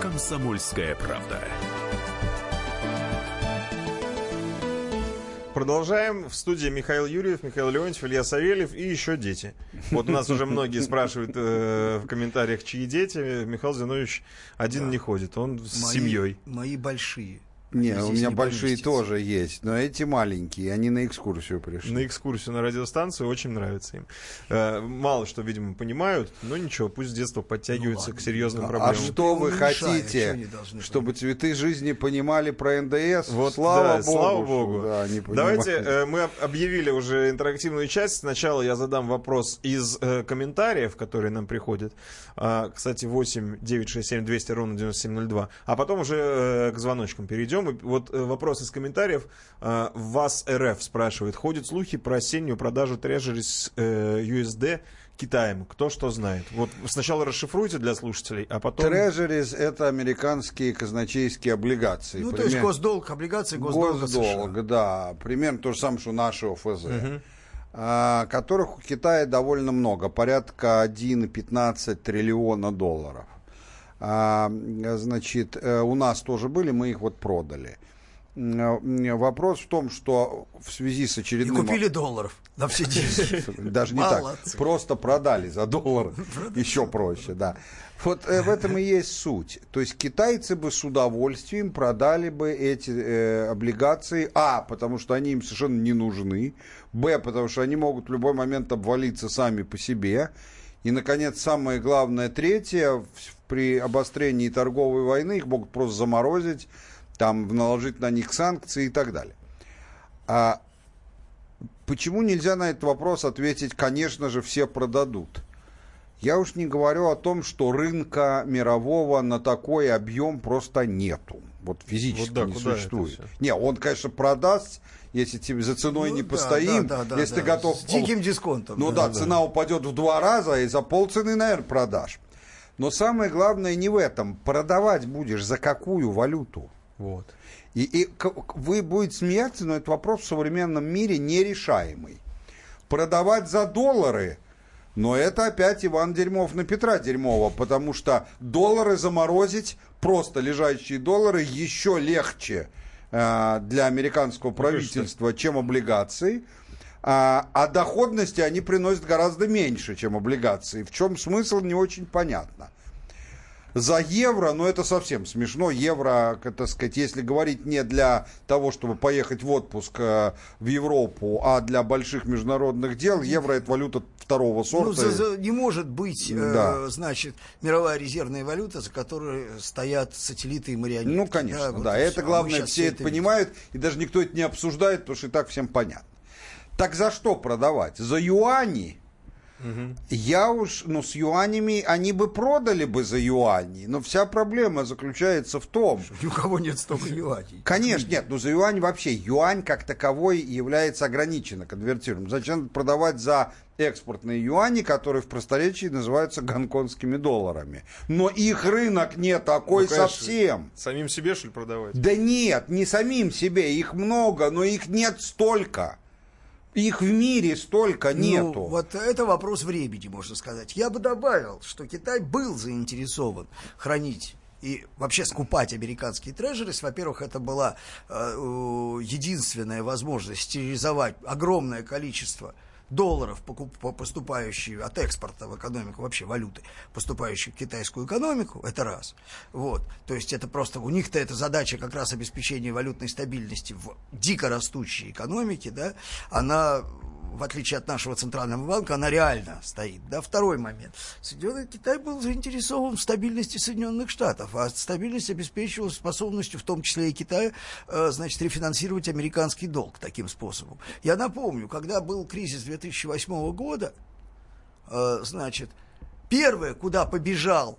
«Комсомольская правда». Продолжаем. В студии Михаил Юрьев, Михаил Леонтьев, Илья Савельев и еще дети. Вот у нас уже многие спрашивают э, в комментариях, чьи дети. Михаил Зинович один не ходит, он с Мои- семьей. Мои большие. Не, у меня не большие тоже есть, но эти маленькие, они на экскурсию пришли. На экскурсию на радиостанцию очень нравится им. Э, мало что, видимо, понимают, но ничего, пусть с детства подтягиваются к серьезным А проблемам. что вы хотите, чтобы цветы жизни понимали про НДС? Вот, слава да, богу. слава что, богу. да, они понимают. Давайте э, мы об- объявили уже интерактивную часть. Сначала я задам вопрос из э, комментариев, которые нам приходят. А, кстати, 8 967 200 ровно 9702. А потом уже э, к звоночкам перейдем. И вот э, вопрос из комментариев. А, вас РФ спрашивает. Ходят слухи про осеннюю продажу трежерис э, USD Китаем. Кто что знает? Вот сначала расшифруйте для слушателей, а потом... Трежерис – это американские казначейские облигации. Ну, то есть Пример- госдолг, облигации госдолга США. Госдолг, да. Примерно то же самое, что наши ОФЗ. Мгм. а, которых у Китая довольно много, порядка 1,15 триллиона долларов. А, значит, э, у нас тоже были, мы их вот продали. Э, Вопрос в том, что в связи с И очередным... купили долларов на все деньги. Даже не так. Просто продали за доллар. Еще проще, да. Вот э, в этом и есть суть. То есть китайцы бы с удовольствием продали бы эти э, облигации. А, потому что они им совершенно не нужны. Б, потому что они могут в любой момент обвалиться сами по себе. И, наконец, самое главное, третье, при обострении торговой войны их могут просто заморозить, там, наложить на них санкции и так далее. А Почему нельзя на этот вопрос ответить, конечно же, все продадут? Я уж не говорю о том, что рынка мирового на такой объем просто нету. Вот физически Вот да, не существует. Не, он, конечно, продаст, если тебе за ценой Ну не да, постоим, да, да, если да, ты готов... с диким дисконтом, Ну да, да, да. цена упадет в два раза, и за полцены, наверное, продашь. Но самое главное не в этом. Продавать будешь за какую валюту? Вот. И, и вы будете смеяться, но этот вопрос в современном мире нерешаемый. Продавать за доллары, но это опять Иван Дерьмов на Петра Дерьмова, потому что доллары заморозить, просто лежащие доллары, еще легче для американского правительства, чем облигации. А, а доходности они приносят гораздо меньше, чем облигации. В чем смысл, не очень понятно за евро, но это совсем смешно. Евро, так сказать, если говорить не для того, чтобы поехать в отпуск э, в Европу, а для больших международных дел, евро это валюта второго Ну, сорта. за- за- не может быть, э, Да. значит, мировая резервная валюта, за которой стоят сателлиты и марионетки. Ну, конечно, вот да. и Это. А мы главное, все это видим. понимают, и даже никто это не обсуждает, потому что и так всем понятно. Так за что продавать? За юани? Я уж, ну, с юанями они бы продали бы за юани, но вся проблема заключается в том, Ни у кого нет столько юаней. Конечно, нет, ну за юань вообще, юань как таковой является ограниченно конвертируемым. Зачем продавать за экспортные юани, которые в просторечии называются гонконгскими долларами? Но их рынок не такой Ну, конечно, совсем. Самим себе, что ли, продавать? Да нет, не самим себе, их много, но их нет столько. Их в мире столько нету. Ну, вот это вопрос времени, можно сказать. Я бы добавил, что Китай был заинтересован хранить и вообще скупать американские трежерис. Во-первых, это была э, э, единственная возможность стерилизовать огромное количество долларов, поступающие от экспорта в экономику, вообще валюты, поступающие в китайскую экономику, это раз. Вот. То есть это просто, у них-то эта задача как раз обеспечения валютной стабильности в дико растущей экономике, да, она в отличие от нашего центрального банка, она реально стоит. Да? Второй момент. Соединенный Китай был заинтересован в стабильности Соединенных Штатов, а стабильность обеспечивалась способностью, в том числе и Китая, э, значит, рефинансировать американский долг таким способом. Я напомню, когда был кризис 2008 года, э, значит, первое, куда побежал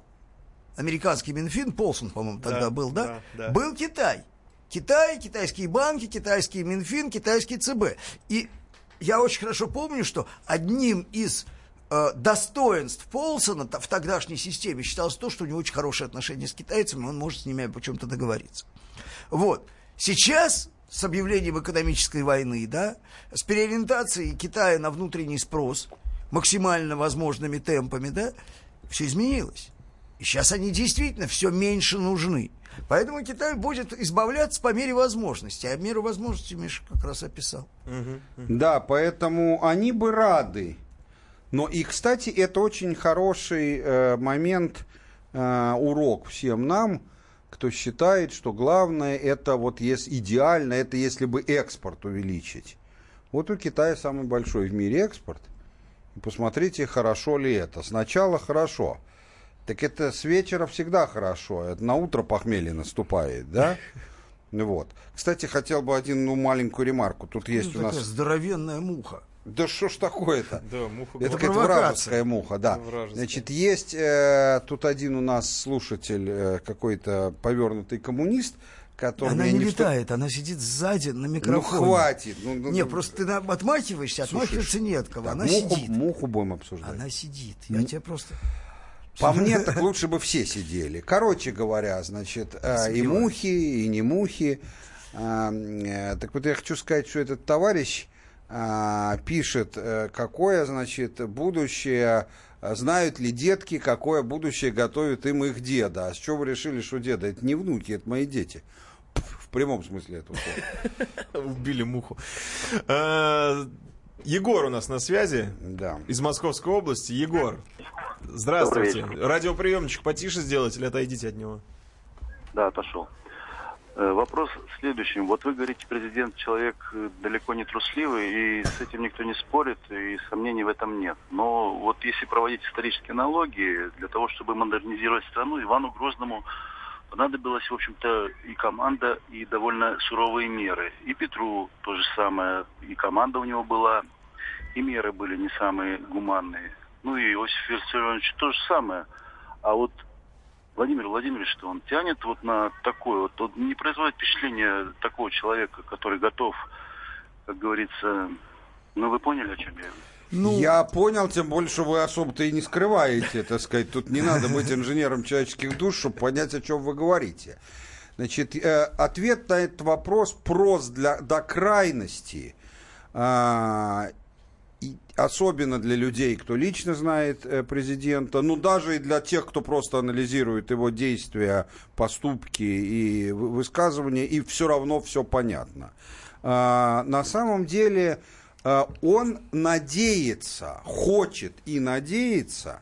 американский Минфин, Полсон, по-моему, тогда Да, был, да, да, да. был Китай. Китай, китайские банки, китайский Минфин, китайский ЦБ. И я очень хорошо помню, что одним из э, достоинств Полсона в тогдашней системе считалось то, что у него очень хорошие отношения с китайцами, он может с ними о чем-то договориться. Вот. Сейчас с объявлением экономической войны, да, с переориентацией Китая на внутренний спрос максимально возможными темпами, да, все изменилось. И сейчас они действительно все меньше нужны. Поэтому Китай будет избавляться по мере возможности. А меру возможности Миша как раз описал. Да, поэтому они бы рады. Но и, кстати, это очень хороший э, момент, э, урок всем нам, кто считает, что главное это вот если идеально, это если бы экспорт увеличить. Вот у Китая самый большой в мире экспорт. Посмотрите, хорошо ли это. Сначала хорошо. Так это с вечера всегда хорошо. Это на утро похмелье наступает, да? [LAUGHS] Вот. Кстати, хотел бы один, ну, маленькую ремарку. Тут есть Ну, у нас... здоровенная муха. Да что ж такое-то? [LAUGHS] Да, муха Это какая-то вражеская муха, да. Вражеская. Значит, есть э, тут один у нас слушатель, э, какой-то повернутый коммунист, который... Она не в что- летает, она сидит сзади на Ну, микрофоне. хватит. Ну, ну, Не, ну, просто ты на- отмахиваешься, отмахиваться не от кого. так, Она муху, сидит. муху будем обсуждать. Она сидит. Я тебе просто... По мне, так лучше бы все сидели. Короче говоря, значит, э, и мухи, и не мухи. А, э, Так вот я хочу сказать, что этот товарищ пишет, э, какое, значит, будущее, знают ли детки, какое будущее готовит им их деда. А с чего вы решили, что деда? Это не внуки, это мои дети. В прямом смысле этого слова. [LAUGHS] Убили муху. Э, Егор у нас на связи. Да. Из Московской области. Егор, здравствуйте. Радиоприемничек потише сделать или отойдите от него? Да, отошел. Э, Вопрос в следующем. Вот вы говорите, президент человек э, далеко не трусливый, и с этим никто не спорит, и сомнений в этом нет. Но вот если проводить исторические аналогии, для того, чтобы модернизировать страну, Ивану Грозному понадобилась, в общем-то, и команда, и довольно суровые меры. И Петру то же самое, и команда у него была, и меры были не самые гуманные. Ну и Иосиф Виссарионович то же самое. А вот Владимир Владимирович, что он тянет вот на такое, вот он не производит впечатление такого человека, который готов, как говорится, ну вы поняли, о чем я? Ну, Я понял, тем более, что вы особо-то и не скрываете, так сказать. Тут не надо быть инженером человеческих душ, чтобы понять, о чем вы говорите. Значит, э, ответ на этот вопрос прост для, до крайности. А, и особенно для людей, кто лично знает э, президента, ну даже и для тех, кто просто анализирует его действия, поступки и вы- высказывания, и все равно все понятно. А, на самом деле а, он надеется, хочет и надеется,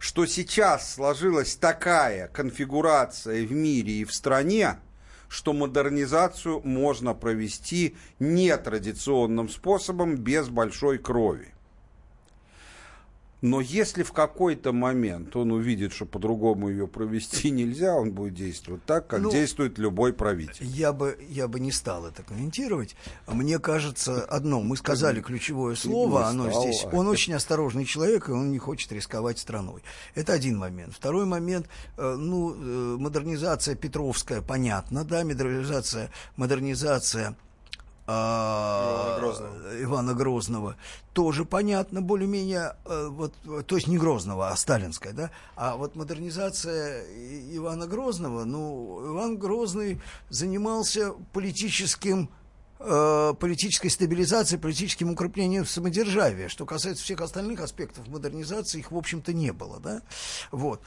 что сейчас сложилась такая конфигурация в мире и в стране, что модернизацию можно провести нетрадиционным способом, без большой крови. Но если в какой-то момент он увидит, что по-другому ее провести [LAUGHS] нельзя, он будет действовать так, как Ну, действует любой правитель. Я бы, я бы не стал это комментировать. Мне кажется, одно, мы сказали ключевое слово, оно стал, здесь. а. Он очень осторожный человек, и он не хочет рисковать страной. Это один момент. Второй момент, э, ну, э, модернизация Петровская, понятно, да, модернизация, модернизация а, Ивана Грозного. Ивана Грозного. Тоже понятно, более-менее, э, вот, то есть не Грозного, а Сталинская, да? А вот модернизация Ивана Грозного, ну, Иван Грозный занимался политическим э, политической стабилизацией, политическим укреплением самодержавия. Что касается всех остальных аспектов модернизации, их, в общем-то, не было, да? Вот.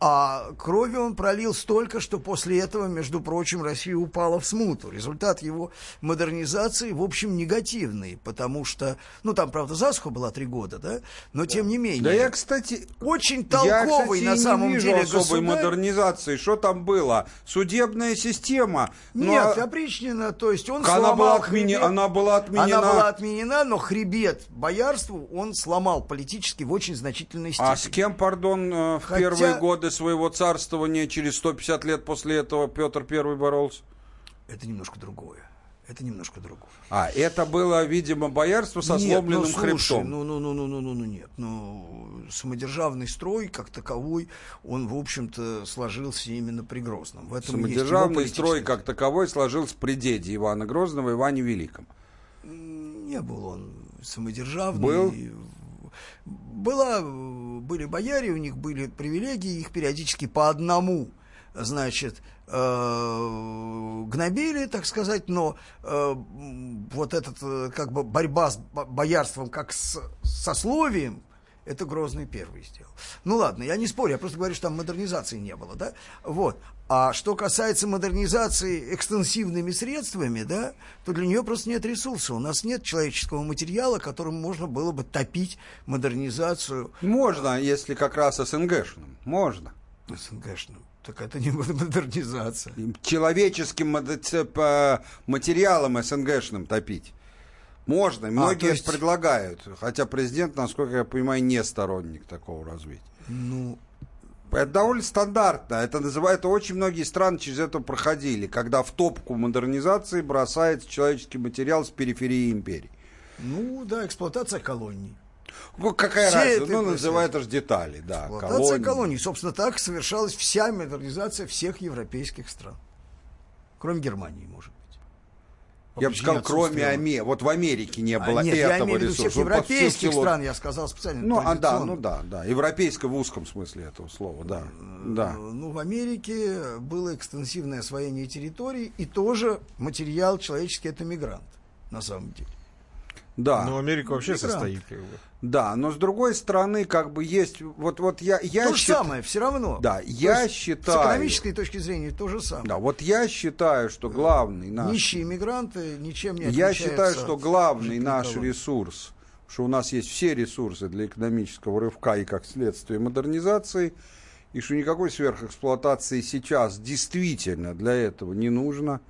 А крови он пролил столько, что после этого, между прочим, Россия упала в смуту. Результат его модернизации, в общем, негативный, потому что, ну, там, правда, засуха была три года, да, но тем не менее. Да я, кстати, очень я, толковый кстати, на самом не вижу деле особой государь. модернизации. Что там было? Судебная система. Ну, Нет, а- опричнина, то есть он Она сломал была отмене- хребет. она была отменена. Она была отменена, но хребет боярству он сломал политически в очень значительной степени. А с кем, пардон, э, в Хотя- первые годы своего царствования, через 150 лет после этого, Петр Первый боролся? Это немножко другое. Это немножко другое. А, это было, видимо, боярство со Нет, сломленным ну, слушай, хребтом. Ну, ну, ну, ну, ну, ну, ну, нет. Ну, самодержавный строй, как таковой, он, в общем-то, сложился именно при Грозном. В этом есть Самодержавный политическая- строй, как таковой, сложился при деде Ивана Грозного, Иване Великом. Не был он самодержавный. Был? Была, были бояре, у них были привилегии, их периодически по одному, значит, э, гнобили, так сказать, но э, вот этот, э, как бы, борьба с бо- боярством как с сословием, Это Грозный первый сделал. Ну ладно, я не спорю, я просто говорю, что там модернизации не было, да? Вот. А что касается модернизации экстенсивными средствами, да, то для нее просто нет ресурса. У нас нет человеческого материала, которым можно было бы топить модернизацию. Можно, если как раз СНГшным. Можно. СНГшным. Так это не модернизация. Человеческим материалом СНГшным топить. Можно, и многие а, есть... предлагают. Хотя президент, насколько я понимаю, не сторонник такого развития. Ну, это довольно стандартно. Это называется, очень многие страны через это проходили, когда в топку модернизации бросается человеческий материал с периферии империи. Ну да, эксплуатация колоний. Ну, какая Все разница? Ну, называют это же детали, да. Эксплуатация колоний. колоний. Собственно, так совершалась вся модернизация всех европейских стран. Кроме Германии, может я бы сказал, кроме Америки. Вот в Америке не было а, нет, этого я виду всех европейских стран, я сказал специально. Ну, а, да, ну да, да. Европейское в узком смысле этого слова, да. да. Ну, в Америке было экстенсивное освоение территорий, и тоже материал человеческий это мигрант, на самом деле. Да. Но Америка вообще Мигрант. состоит как бы. Да, но с другой стороны, как бы есть, вот, вот я, я То же счит... самое, все равно. Да, я есть, считаю... С экономической точки зрения то же самое. Да, вот я считаю, что главный наш... Нищие иммигранты ничем не Я считаю, что главный наш ресурс, что у нас есть все ресурсы для экономического рывка и как следствие модернизации, и что никакой сверхэксплуатации сейчас действительно для этого не нужно.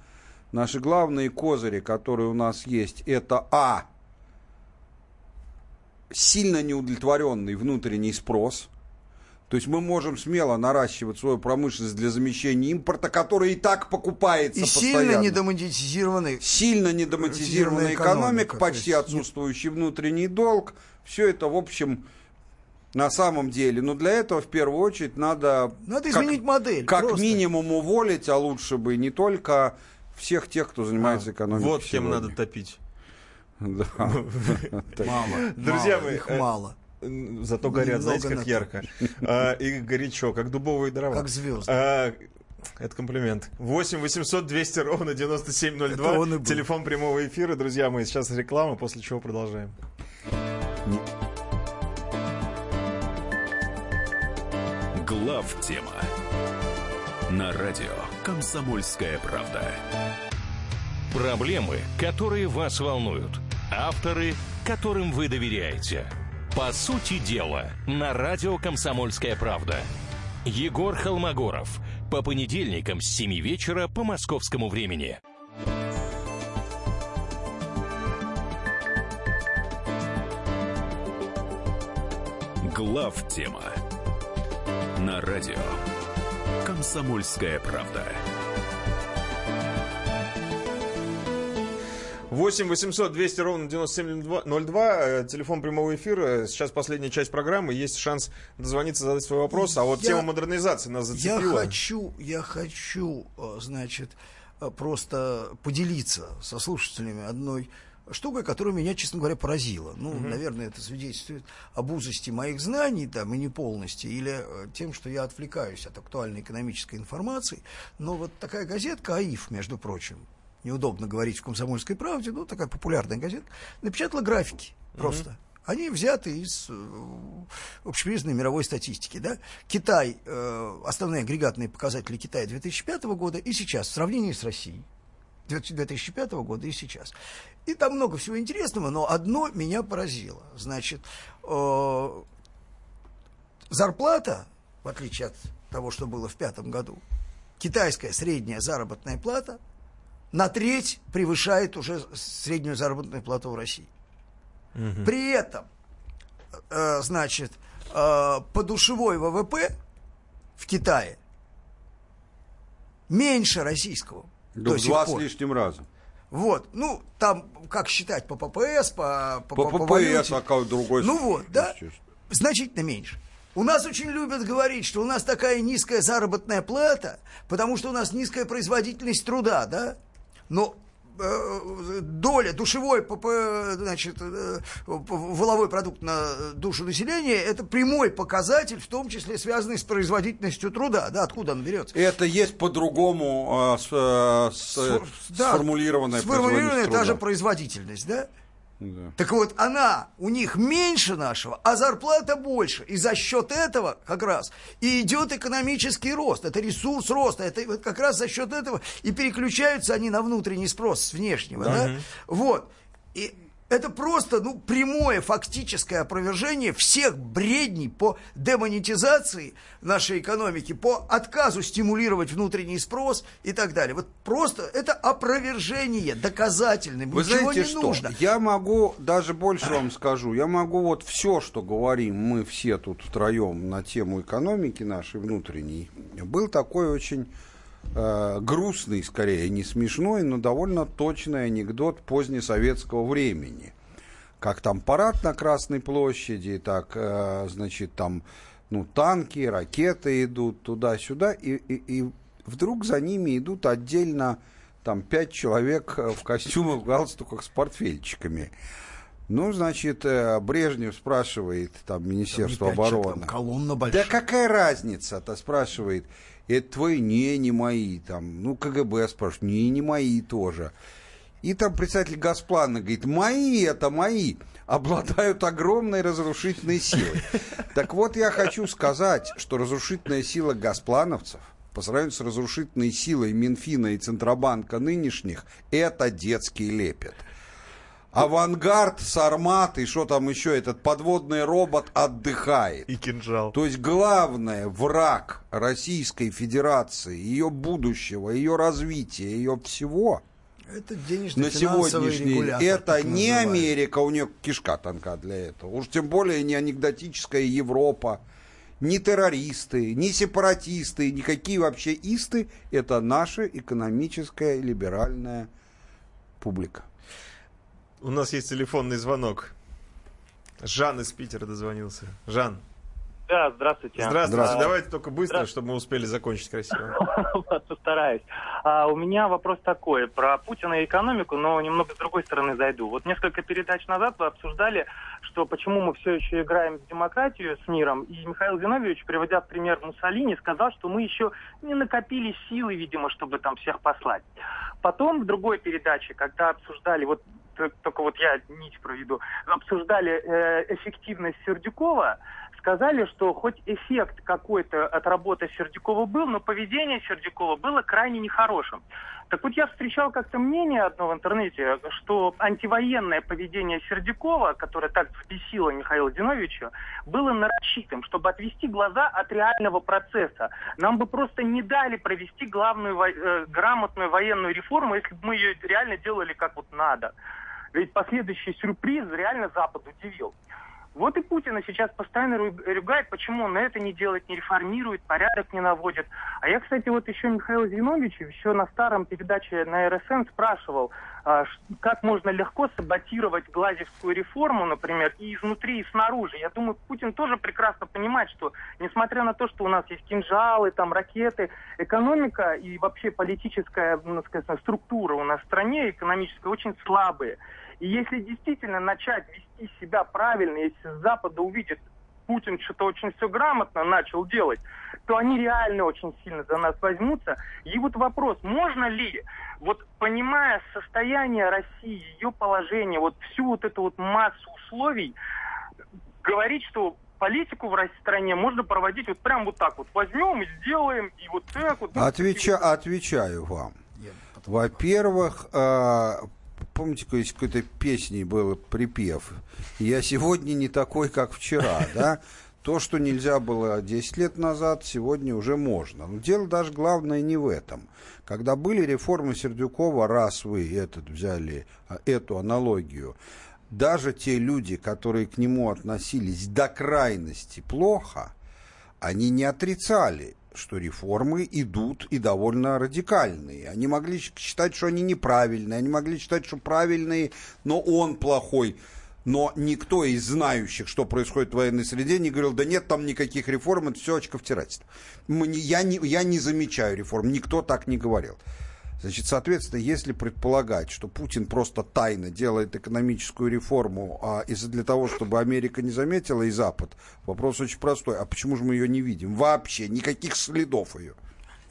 Наши главные козыри, которые у нас есть, это А – сильно неудовлетворенный внутренний спрос. То есть мы можем смело наращивать свою промышленность для замещения импорта, который и так покупается и постоянно. сильно недомонетизированный. Сильно недомонетизированная экономика, экономика почти отсутствующий внутренний долг. Все это, в общем, на самом деле. Но для этого, в первую очередь, надо... Надо как, изменить модель. Как просто. минимум уволить, а лучше бы не только всех тех, кто занимается а, экономикой Вот кем надо топить. Да. [LAUGHS] Мало. Друзья мои. Их мало. Э, зато горят, знаете, как ярко. А, и горячо, как дубовые дрова. Как звезды. А, это комплимент. 8 800 200 ровно 9702. Телефон прямого эфира. Друзья мои, сейчас реклама, после чего продолжаем. Глав тема на радио Комсомольская правда. Проблемы, которые вас волнуют. Авторы, которым вы доверяете. По сути дела, на радио «Комсомольская правда». Егор Холмогоров. По понедельникам с 7 вечера по московскому времени. Глав тема на радио «Комсомольская правда». 8 800 200 ровно 9702, э, телефон прямого эфира. Сейчас последняя часть программы, есть шанс дозвониться, задать свой вопрос. А вот я, тема модернизации нас зацепила. Я хочу, я хочу, э, значит, э, просто поделиться со слушателями одной штукой, которая меня, честно говоря, поразила. Ну, угу. наверное, это свидетельствует об узости моих знаний там, и неполности, или тем, что я отвлекаюсь от актуальной экономической информации. Но вот такая газетка «АИФ», между прочим, неудобно говорить в «Комсомольской правде», ну, такая популярная газета, напечатала графики просто. Mm-hmm. Они взяты из э, общепризнанной мировой статистики. Да? Китай, э, основные агрегатные показатели Китая 2005 года и сейчас, в сравнении с Россией. 2005 года и сейчас. И там много всего интересного, но одно меня поразило. Значит, э, зарплата, в отличие от того, что было в пятом году, китайская средняя заработная плата на треть превышает уже среднюю заработную плату в России. Угу. При этом, э, значит, э, подушевой ВВП в Китае меньше российского. Да в два пор. с лишним раза. Вот, ну, там, как считать, по ППС, по... По, по, по ППС, а как другой... Ну вот, да, значительно меньше. У нас очень любят говорить, что у нас такая низкая заработная плата, потому что у нас низкая производительность труда, да? Но э, доля душевой, значит, э, воловой продукт на душу населения, это прямой показатель, в том числе связанный с производительностью труда. Да, откуда он берется? Это есть по-другому э, с, с, да, сформулированная, сформулированная та же производительность, да? Да. Так вот, она у них меньше нашего, а зарплата больше. И за счет этого как раз и идет экономический рост. Это ресурс роста. Это вот как раз за счет этого и переключаются они на внутренний спрос с внешнего. Да. Да? Вот. И это просто ну, прямое фактическое опровержение всех бредней по демонетизации нашей экономики, по отказу стимулировать внутренний спрос и так далее. Вот просто это опровержение доказательное. Вы Ничего знаете не что? нужно. Я могу, даже больше вам скажу, я могу вот все, что говорим мы все тут втроем на тему экономики нашей внутренней, был такой очень э, грустный, скорее, не смешной, но довольно точный анекдот позднесоветского времени. Как там парад на Красной площади, так, э, значит, там, ну, танки, ракеты идут туда-сюда, и, и, и вдруг за ними идут отдельно там пять человек э, в костюмах, в галстуках с портфельчиками. Ну, значит, Брежнев спрашивает, там, Министерство Там пять человек, обороны. там колонна большая. Да какая разница-то, спрашивает. Это твои? Не, не мои. Там, ну, КГБ спрашивает. Не, не мои тоже. И там представитель Газплана говорит, мои это мои, обладают огромной разрушительной силой. Так вот, я хочу сказать, что разрушительная сила газплановцев по сравнению с разрушительной силой Минфина и Центробанка нынешних, это детский лепет. Авангард, Сармат и что там еще, этот подводный робот отдыхает. И кинжал. То есть главное враг Российской Федерации, ее будущего, ее развития, ее всего Это на денежно-финансовый сегодняшний регулятор. это не называемый. Америка, у нее кишка тонка для этого. Уж тем более не анекдотическая Европа, не террористы, не сепаратисты, никакие вообще исты. Это наша экономическая либеральная публика. У нас есть телефонный звонок. Жан из Питера дозвонился. Жан. Да, здравствуйте. Здравствуйте. А, Давайте только быстро, чтобы мы успели закончить красиво. [LAUGHS] Постараюсь. А, у меня вопрос такой про Путина и экономику, но немного с другой стороны зайду. Вот несколько передач назад вы обсуждали, что почему мы все еще играем в демократию с миром, и Михаил Зиновьевич, приводя в пример Муссолини, сказал, что мы еще не накопили силы, видимо, чтобы там всех послать. Потом в другой передаче, когда обсуждали, вот только вот я нить проведу, обсуждали э, эффективность Сердюкова, сказали, что хоть эффект какой-то от работы Сердюкова был, но поведение Сердюкова было крайне нехорошим. Так вот, я встречал как-то мнение одно в интернете, что антивоенное поведение Сердюкова, которое так взбесило Михаила Зиновича, было нарочитым, чтобы отвести глаза от реального процесса. Нам бы просто не дали провести главную э, грамотную военную реформу, если бы мы ее реально делали как вот надо. Ведь последующий сюрприз реально Запад удивил. Вот и Путина сейчас постоянно ру- ругает, почему он это не делает, не реформирует, порядок не наводит. А я, кстати, вот еще Михаила Зиновича еще на старом передаче на РСН спрашивал, а, как можно легко саботировать Глазевскую реформу, например, и изнутри, и снаружи. Я думаю, Путин тоже прекрасно понимает, что несмотря на то, что у нас есть кинжалы, там ракеты, экономика и вообще политическая, ну, скажем, структура у нас в стране экономическая очень слабые. И если действительно начать вести себя правильно, если с Запада увидит Путин что-то очень все грамотно начал делать, то они реально очень сильно за нас возьмутся. И вот вопрос, можно ли, вот понимая состояние России, ее положение, вот всю вот эту вот массу условий, говорить, что политику в России стране можно проводить вот прям вот так вот. Возьмем и сделаем, и вот так вот. Отвеча, отвечаю вам. Во-первых, э, помните, из какой-то песни был припев «Я сегодня не такой, как вчера», [LAUGHS] да? То, что нельзя было 10 лет назад, сегодня уже можно. Но дело даже главное не в этом. Когда были реформы Сердюкова, раз вы этот взяли, а, эту аналогию, даже те люди, которые к нему относились до крайности плохо, они не отрицали, что реформы идут и довольно радикальные. Они могли считать, что они неправильные, они могли считать, что правильные, но он плохой. Но никто из знающих, что происходит в военной среде, не говорил, да нет там никаких реформ, это все очковтирательство. Я не, я не замечаю реформ, никто так не говорил. Значит, соответственно, если предполагать, что Путин просто тайно делает экономическую реформу а, из-за для того, чтобы Америка не заметила и Запад, вопрос очень простой. А почему же мы ее не видим? Вообще никаких следов ее.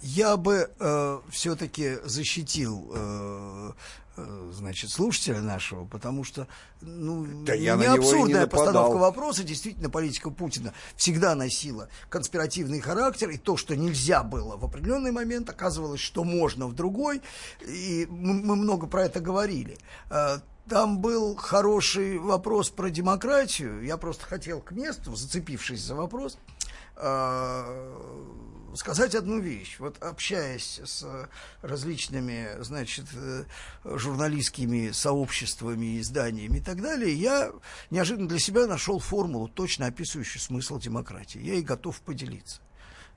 Я бы э, все-таки защитил э, э, значит, слушателя нашего, потому что ну, Да я не и не абсурдная нападал. постановка вопроса. Действительно, политика Путина всегда носила конспиративный характер, и то, что нельзя было в определенный момент, оказывалось, что можно в другой, и мы, мы много про это говорили. Э, Там был хороший вопрос про демократию. Я просто хотел к месту, зацепившись за вопрос, э, сказать одну вещь. Вот общаясь с различными, значит, э, журналистскими сообществами, изданиями и так далее, я неожиданно для себя нашел формулу, точно описывающую смысл демократии. Я и готов поделиться.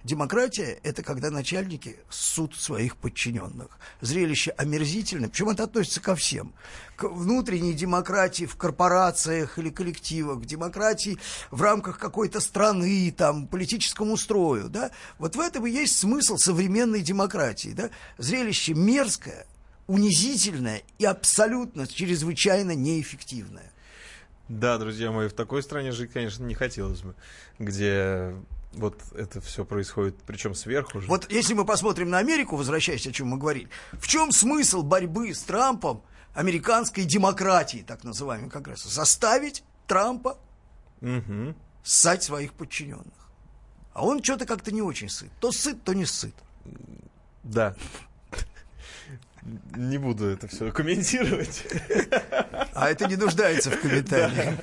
Демократия – это когда начальники суд своих подчиненных. Зрелище омерзительное, причем это относится ко всем. К внутренней демократии в корпорациях или коллективах, к демократии в рамках какой-то страны, там, политическому строю. Да? Вот в этом и есть смысл современной демократии. Да? Зрелище мерзкое, унизительное и абсолютно чрезвычайно неэффективное. Да, друзья мои, в такой стране жить, конечно, не хотелось бы, где вот это все происходит, причем сверху же. Вот если мы посмотрим на Америку, возвращаясь, о чем мы говорили, в чем смысл борьбы с Трампом американской демократии, так называемой раз, заставить Трампа Мгм. ссать своих подчиненных. А он что-то как-то не очень сыт. То сыт, то не сыт. Да. Не буду это все комментировать. А это не нуждается в комментариях.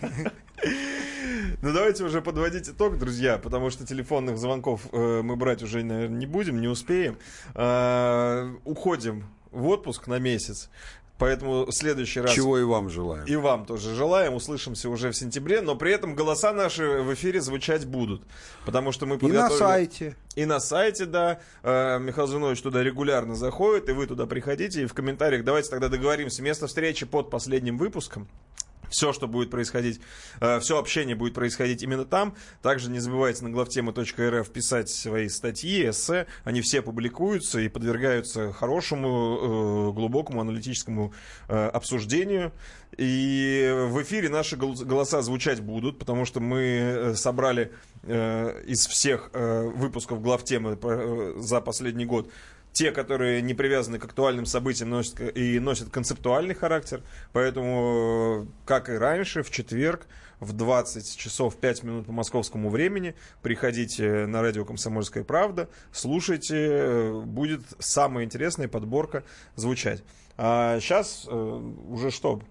Ну давайте уже подводить итог, друзья, потому что телефонных звонков э, мы брать уже, наверное, не будем, не успеем. Э, уходим в отпуск на месяц. Поэтому в следующий раз... Чего и вам желаем. И вам тоже желаем. Услышимся уже в сентябре. Но при этом голоса наши в эфире звучать будут. Потому что мы И на подготовили... сайте. И на сайте, да. Э, Михаил Зинович туда регулярно заходит, и вы туда приходите. И в комментариях давайте тогда договоримся. Место встречи под последним выпуском. Все, что будет происходить, все общение будет происходить именно там. Также не забывайте на главтема.рф писать свои статьи, эссе. Они все публикуются и подвергаются хорошему, э, глубокому аналитическому э, обсуждению. И в эфире наши гол- голоса звучать будут, потому что мы э, собрали э, из всех э, выпусков главтемы э, за последний год те, которые не привязаны к актуальным событиям носят, и носят концептуальный характер. Поэтому, э, как и раньше, в четверг в 20 часов 5 минут по московскому времени приходите на радио «Комсомольская правда», слушайте, э, будет самая интересная подборка звучать. А сейчас уже что?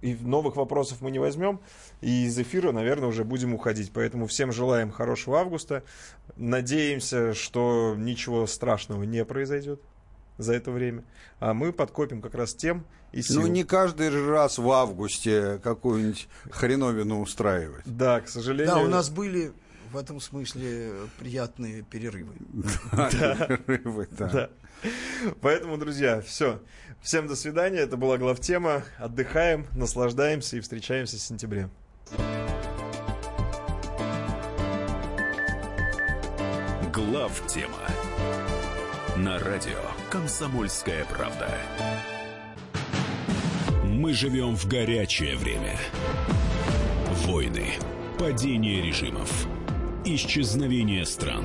И новых вопросов мы не возьмем. И из эфира, наверное, уже будем уходить. Поэтому всем желаем хорошего августа. Надеемся, что ничего страшного не произойдет за это время. А мы подкопим как раз тем и сил. Ну, не каждый же раз в августе какую-нибудь хреновину устраивать. Да, к сожалению. Да, у нас были в этом смысле приятные перерывы. [LAUGHS] Да, перерывы, да. Да. Поэтому, друзья, все. Всем до свидания. Это была главтема. Отдыхаем, наслаждаемся и встречаемся в сентябре. Глав тема на радио Комсомольская правда. Мы живем в горячее время. Войны, падение режимов, исчезновение стран.